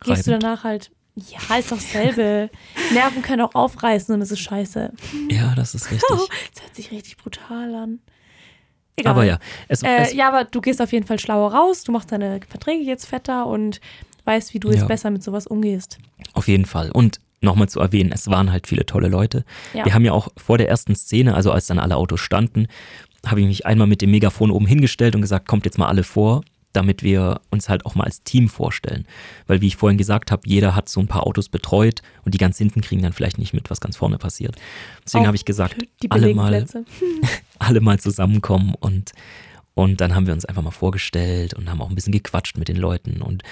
Reibend. gehst du danach halt, ja, ist doch selbe. Nerven können auch aufreißen und es ist scheiße. Ja, das ist richtig. das hört sich richtig brutal an. Egal. Aber ja. Es, äh, es, ja, aber du gehst auf jeden Fall schlauer raus, du machst deine Verträge jetzt fetter und weißt, wie du jetzt besser mit sowas umgehst. Auf jeden Fall. Und nochmal zu erwähnen, es waren halt viele tolle Leute. Ja. Wir haben ja auch vor der ersten Szene, also als dann alle Autos standen, habe ich mich einmal mit dem Megafon oben hingestellt und gesagt, kommt jetzt mal alle vor, damit wir uns halt auch mal als Team vorstellen. Weil, wie ich vorhin gesagt habe, jeder hat so ein paar Autos betreut und die ganz hinten kriegen dann vielleicht nicht mit, was ganz vorne passiert. Deswegen habe ich gesagt, alle mal, alle mal zusammenkommen und, und dann haben wir uns einfach mal vorgestellt und haben auch ein bisschen gequatscht mit den Leuten und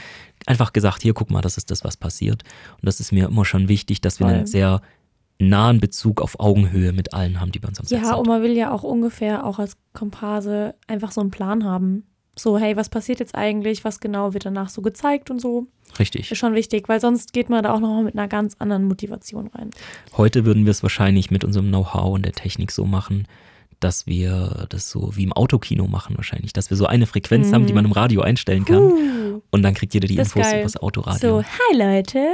einfach gesagt, hier, guck mal, das ist das, was passiert. Und das ist mir immer schon wichtig, dass wir einen sehr nahen Bezug auf Augenhöhe mit allen haben, die bei uns am Set ja, sind. Ja, und man will ja auch ungefähr auch als Komparse einfach so einen Plan haben. So, hey, was passiert jetzt eigentlich? Was genau wird danach so gezeigt und so? Richtig. Ist schon wichtig, weil sonst geht man da auch noch mit einer ganz anderen Motivation rein. Heute würden wir es wahrscheinlich mit unserem Know-how und der Technik so machen, dass wir das so wie im Autokino machen wahrscheinlich, dass wir so eine Frequenz mm. haben, die man im Radio einstellen kann uh, und dann kriegt jeder die Infos über das Autoradio. So, hi Leute,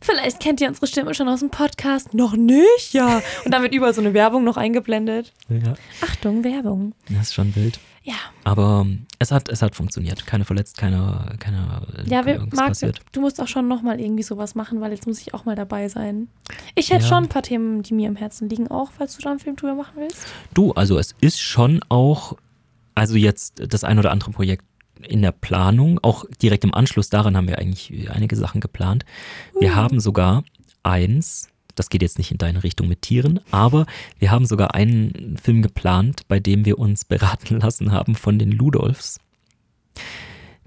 Vielleicht kennt ihr unsere Stimme schon aus dem Podcast. Noch nicht? Ja. Und dann wird überall so eine Werbung noch eingeblendet. Ja. Achtung, Werbung. Das ist schon wild. Ja. Aber ähm, es hat, es hat funktioniert. Keine verletzt, keine, keine Ja, wir, Marc, passiert. du musst auch schon nochmal irgendwie sowas machen, weil jetzt muss ich auch mal dabei sein. Ich hätte ja. schon ein paar Themen, die mir im Herzen liegen, auch, falls du da einen Film drüber machen willst. Du, also es ist schon auch, also jetzt das ein oder andere Projekt in der Planung. Auch direkt im Anschluss daran haben wir eigentlich einige Sachen geplant. Wir mhm. haben sogar eins, das geht jetzt nicht in deine Richtung mit Tieren, aber wir haben sogar einen Film geplant, bei dem wir uns beraten lassen haben von den Ludolfs.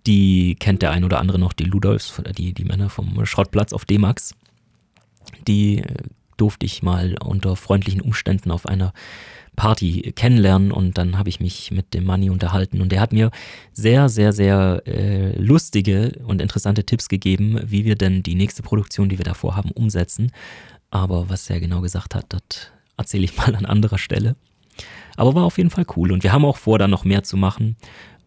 Die kennt der ein oder andere noch, die Ludolfs, die, die Männer vom Schrottplatz auf D-Max. Die äh, durfte ich mal unter freundlichen Umständen auf einer Party kennenlernen und dann habe ich mich mit dem Manni unterhalten und der hat mir sehr, sehr, sehr äh, lustige und interessante Tipps gegeben, wie wir denn die nächste Produktion, die wir davor haben, umsetzen. Aber was er genau gesagt hat, das erzähle ich mal an anderer Stelle. Aber war auf jeden Fall cool und wir haben auch vor, da noch mehr zu machen,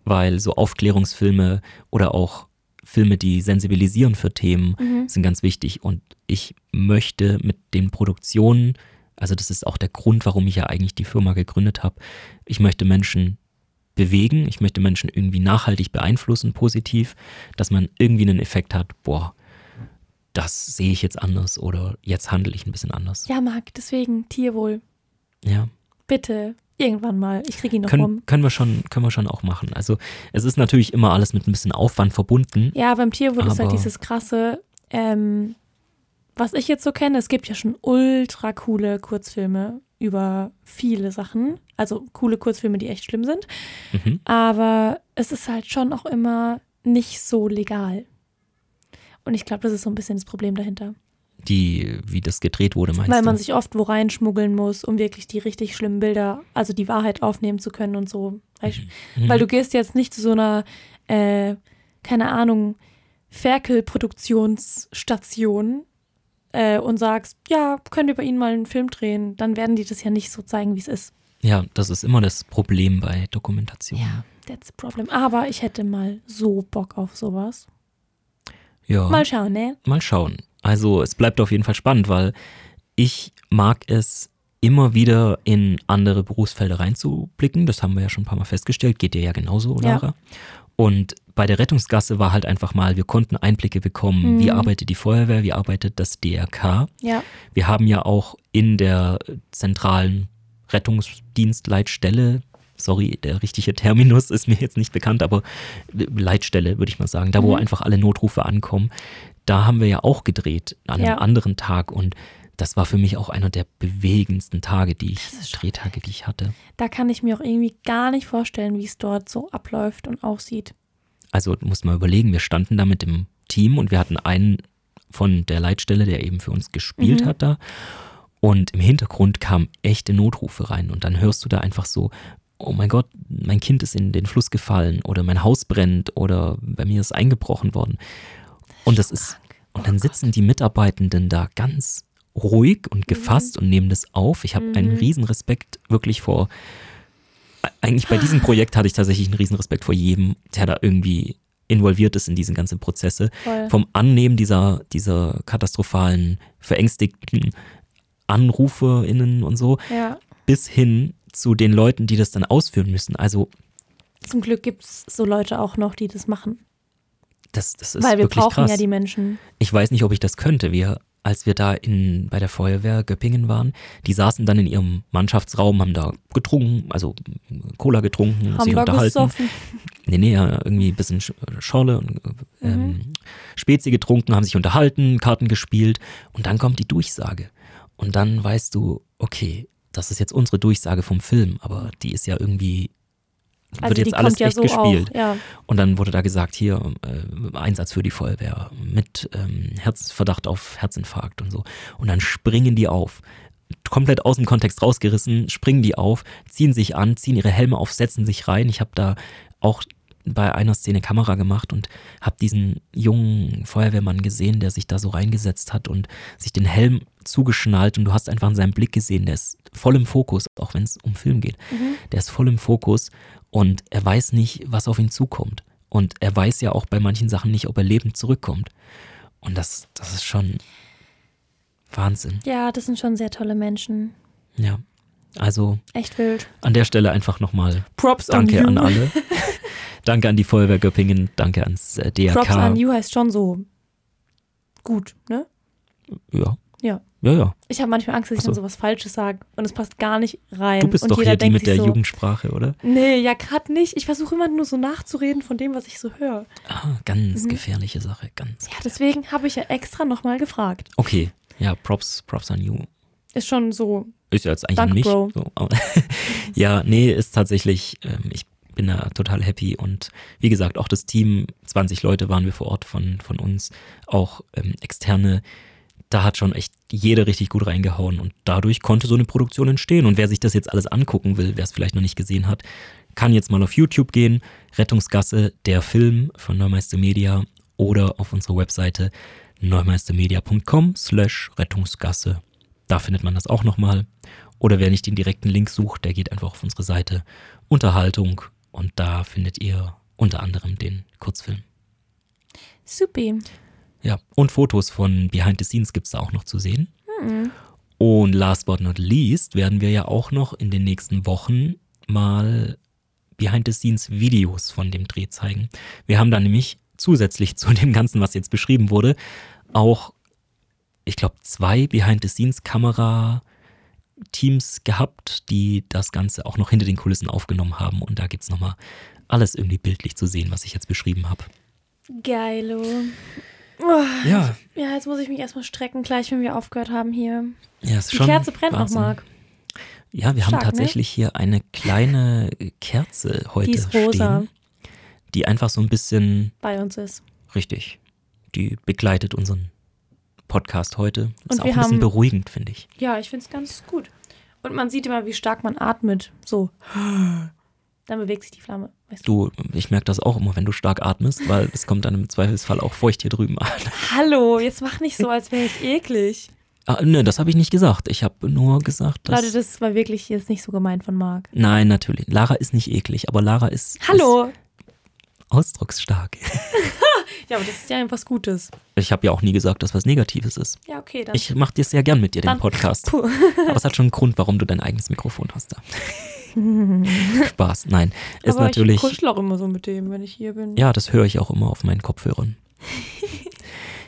weil so Aufklärungsfilme oder auch Filme, die sensibilisieren für Themen, mhm. sind ganz wichtig und ich möchte mit den Produktionen also das ist auch der Grund, warum ich ja eigentlich die Firma gegründet habe. Ich möchte Menschen bewegen, ich möchte Menschen irgendwie nachhaltig beeinflussen, positiv, dass man irgendwie einen Effekt hat, boah, das sehe ich jetzt anders oder jetzt handle ich ein bisschen anders. Ja, Marc, deswegen Tierwohl. Ja. Bitte. Irgendwann mal. Ich kriege ihn noch Können, rum. können, wir schon, können wir schon auch machen. Also es ist natürlich immer alles mit ein bisschen Aufwand verbunden. Ja, beim Tierwohl ist halt dieses krasse, ähm, was ich jetzt so kenne, es gibt ja schon ultra coole Kurzfilme über viele Sachen. Also coole Kurzfilme, die echt schlimm sind. Mhm. Aber es ist halt schon auch immer nicht so legal. Und ich glaube, das ist so ein bisschen das Problem dahinter. Die, wie das gedreht wurde, meinst Weil du? man sich oft wo reinschmuggeln muss, um wirklich die richtig schlimmen Bilder, also die Wahrheit aufnehmen zu können und so. Weißt, Mhm. Weil du gehst jetzt nicht zu so einer, äh, keine Ahnung, Ferkel-Produktionsstation äh, und sagst, ja, könnt ihr bei Ihnen mal einen Film drehen, dann werden die das ja nicht so zeigen, wie es ist. Ja, das ist immer das Problem bei Dokumentation. That's the problem. Aber ich hätte mal so Bock auf sowas. Ja. Mal schauen, ne? Mal schauen. Also es bleibt auf jeden Fall spannend, weil ich mag es immer wieder in andere Berufsfelder reinzublicken. Das haben wir ja schon ein paar Mal festgestellt. Geht dir ja genauso, Ja. Und bei der Rettungsgasse war halt einfach mal, wir konnten Einblicke bekommen, wie Mhm. arbeitet die Feuerwehr, wie arbeitet das DRK. Ja. Wir haben ja auch in der zentralen Rettungsdienstleitstelle, sorry, der richtige Terminus ist mir jetzt nicht bekannt, aber Leitstelle würde ich mal sagen, da wo Mhm. einfach alle Notrufe ankommen, da haben wir ja auch gedreht an einem Ja. anderen Tag und das war für mich auch einer der bewegendsten Tage, die ich, Drehtage, die ich hatte. Da kann ich mir auch irgendwie gar nicht vorstellen, wie es dort so abläuft und aussieht. Also du musst mal überlegen, wir standen da mit dem Team und wir hatten einen von der Leitstelle, der eben für uns gespielt Mhm. hat da. Und im Hintergrund kamen echte Notrufe rein. Und dann hörst du da einfach so, oh mein Gott, mein Kind ist in den Fluss gefallen oder mein Haus brennt oder bei mir ist eingebrochen worden. Und das ist, und dann sitzen die Mitarbeitenden da ganz ruhig und gefasst und nehmen das auf. Ich habe einen Mhm. riesen Respekt wirklich vor, eigentlich bei diesem Projekt hatte ich tatsächlich einen riesen Respekt vor jedem, der da irgendwie involviert ist in diesen ganzen Prozesse. Voll. Vom Annehmen dieser, dieser katastrophalen, verängstigten AnruferInnen und so, Ja. bis hin zu den Leuten, die das dann ausführen müssen. Also Zum Glück gibt es so Leute auch noch, die das machen. das, das ist Weil wir brauchen krass. ja die Menschen. Ich weiß nicht, ob ich das könnte. Wir, als wir da in, bei der Feuerwehr Göppingen waren, die saßen dann in ihrem Mannschaftsraum, haben da getrunken, also Cola getrunken, Haben sich unterhalten. gesoffen. Nee, nee, ja, irgendwie ein bisschen Sch- Schorle und ähm, Spezi getrunken, haben sich unterhalten, Karten gespielt und dann kommt die Durchsage. Und dann weißt du, okay, das ist jetzt unsere Durchsage vom Film, aber die ist ja irgendwie, Also wird jetzt alles kommt ja echt so gespielt. auch. Ja. Und dann wurde da gesagt, hier, äh, Einsatz für die Feuerwehr mit ähm, Herzverdacht auf Herzinfarkt und so. Und dann springen die auf. Komplett aus dem Kontext rausgerissen, springen die auf, ziehen sich an, ziehen ihre Helme auf, setzen sich rein. Ich habe da auch bei einer Szene Kamera gemacht und habe diesen jungen Feuerwehrmann gesehen, der sich da so reingesetzt hat und sich den Helm zugeschnallt und du hast einfach in seinem Blick gesehen, der ist voll im Fokus, auch wenn es um Film geht. Mhm. Der ist voll im Fokus und er weiß nicht, was auf ihn zukommt. Und er weiß ja auch bei manchen Sachen nicht, ob er lebend zurückkommt. Und das, das ist schon Wahnsinn. ja, das sind schon sehr tolle Menschen. Ja. Also Echt wild. an der Stelle einfach nochmal Props Danke an alle. danke an die Feuerwehr Göppingen, danke ans äh, DRK. Props on you heißt schon so gut, ne? Ja. Ja. Ja, ja. Ich habe manchmal Angst, dass ich so. dann sowas Falsches sage und es passt gar nicht rein. Du bist und doch jeder hier die mit der so, Jugendsprache, oder? Nee, ja, gerade nicht. Ich versuche immer nur so nachzureden von dem, was ich so höre. Ah, ganz Mhm. gefährliche Sache, ganz. Ja, deswegen habe ich ja extra nochmal gefragt. Okay, ja, Props, Props an you. Ist schon so. Ist ja jetzt eigentlich Danke, an mich. Bro. So, ja, nee, ist tatsächlich, ähm, ich bin da total happy und wie gesagt, auch das Team, 20 Leute waren wir vor Ort von, von uns, auch ähm, externe, da hat schon echt jeder richtig gut reingehauen und dadurch konnte so eine Produktion entstehen. Und wer sich das jetzt alles angucken will, wer es vielleicht noch nicht gesehen hat, kann jetzt mal auf YouTube gehen, Rettungsgasse, der Film von Neumeister Media oder auf unserer Webseite neumeistermedia.com slash Rettungsgasse. Da findet man das auch nochmal. Oder wer nicht den direkten Link sucht, der geht einfach auf unsere Seite Unterhaltung und da findet ihr unter anderem den Kurzfilm. Supi. Ja, und Fotos von Behind the Scenes gibt es da auch noch zu sehen. Hm. Und last but not least werden wir ja auch noch in den nächsten Wochen mal Behind the Scenes Videos von dem Dreh zeigen. Wir haben da nämlich zusätzlich zu dem Ganzen, was jetzt beschrieben wurde, auch, ich glaube, zwei Behind the Scenes Kamera Teams gehabt, die das Ganze auch noch hinter den Kulissen aufgenommen haben. Und da gibt es nochmal alles irgendwie bildlich zu sehen, was ich jetzt beschrieben habe. Geilo. Oh, Ja. Ja, jetzt muss ich mich erstmal strecken, gleich, wenn wir aufgehört haben hier. Ja, ist Die schon Kerze brennt Wahnsinn. noch, Marc. Ja, wir haben Stark, ne? tatsächlich hier eine kleine Kerze heute Die ist rosa. stehen, die einfach so ein bisschen Bei uns ist. richtig, die begleitet unseren Podcast heute. Ist auch ein bisschen haben- beruhigend, finde ich. Ja, ich finde es ganz gut. Und man sieht immer, wie stark man atmet. So. Dann bewegt sich die Flamme. Weißt du? Du, ich merke das auch immer, wenn du stark atmest, weil es kommt dann im Zweifelsfall auch feucht hier drüben an. Hallo, jetzt mach nicht so, als wäre ich eklig. Ah, ne, das habe ich nicht gesagt. Ich habe nur gesagt, dass. Leute, das war wirklich jetzt nicht so gemeint von Marc. Nein, natürlich. Lara ist nicht eklig, aber Lara ist, Hallo. Ausdrucksstark. Ja, aber das ist ja was Gutes. Ich habe ja auch nie gesagt, dass was Negatives ist. Ja, okay, dann. Ich mache dir sehr gern mit dir den Dann- Podcast. Puh. Aber es hat schon einen Grund, warum du dein eigenes Mikrofon hast da. Spaß, nein. Ist aber natürlich. ich kuschel auch immer so mit dem, wenn ich hier bin. Ja, das höre ich auch immer auf meinen Kopfhörern.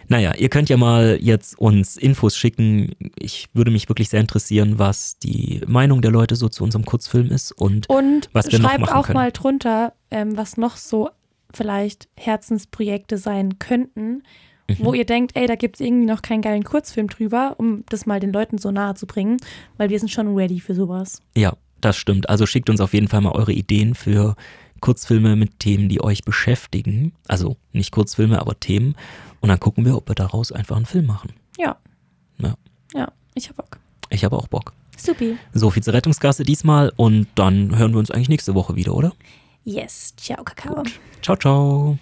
naja, ihr könnt ja mal jetzt uns Infos schicken. Ich würde mich wirklich sehr interessieren, was die Meinung der Leute so zu unserem Kurzfilm ist. Und Und Was wir noch schreibt machen auch können. mal drunter, ähm, was noch so vielleicht Herzensprojekte sein könnten, Mhm. wo ihr denkt, ey, da gibt es irgendwie noch keinen geilen Kurzfilm drüber, um das mal den Leuten so nahe zu bringen, weil wir sind schon ready für sowas. ja, das stimmt. Also schickt uns auf jeden Fall mal eure Ideen für Kurzfilme mit Themen, die euch beschäftigen. Also nicht Kurzfilme, aber Themen. Und dann gucken wir, ob wir daraus einfach einen Film machen. Ja. Ja. Ja, ich hab Bock. Ich habe auch Bock. Supi. So viel zur Rettungsgasse diesmal und dann hören wir uns eigentlich nächste Woche wieder, oder? Yes. Ciao, Kakao. Gut. Ciao, ciao.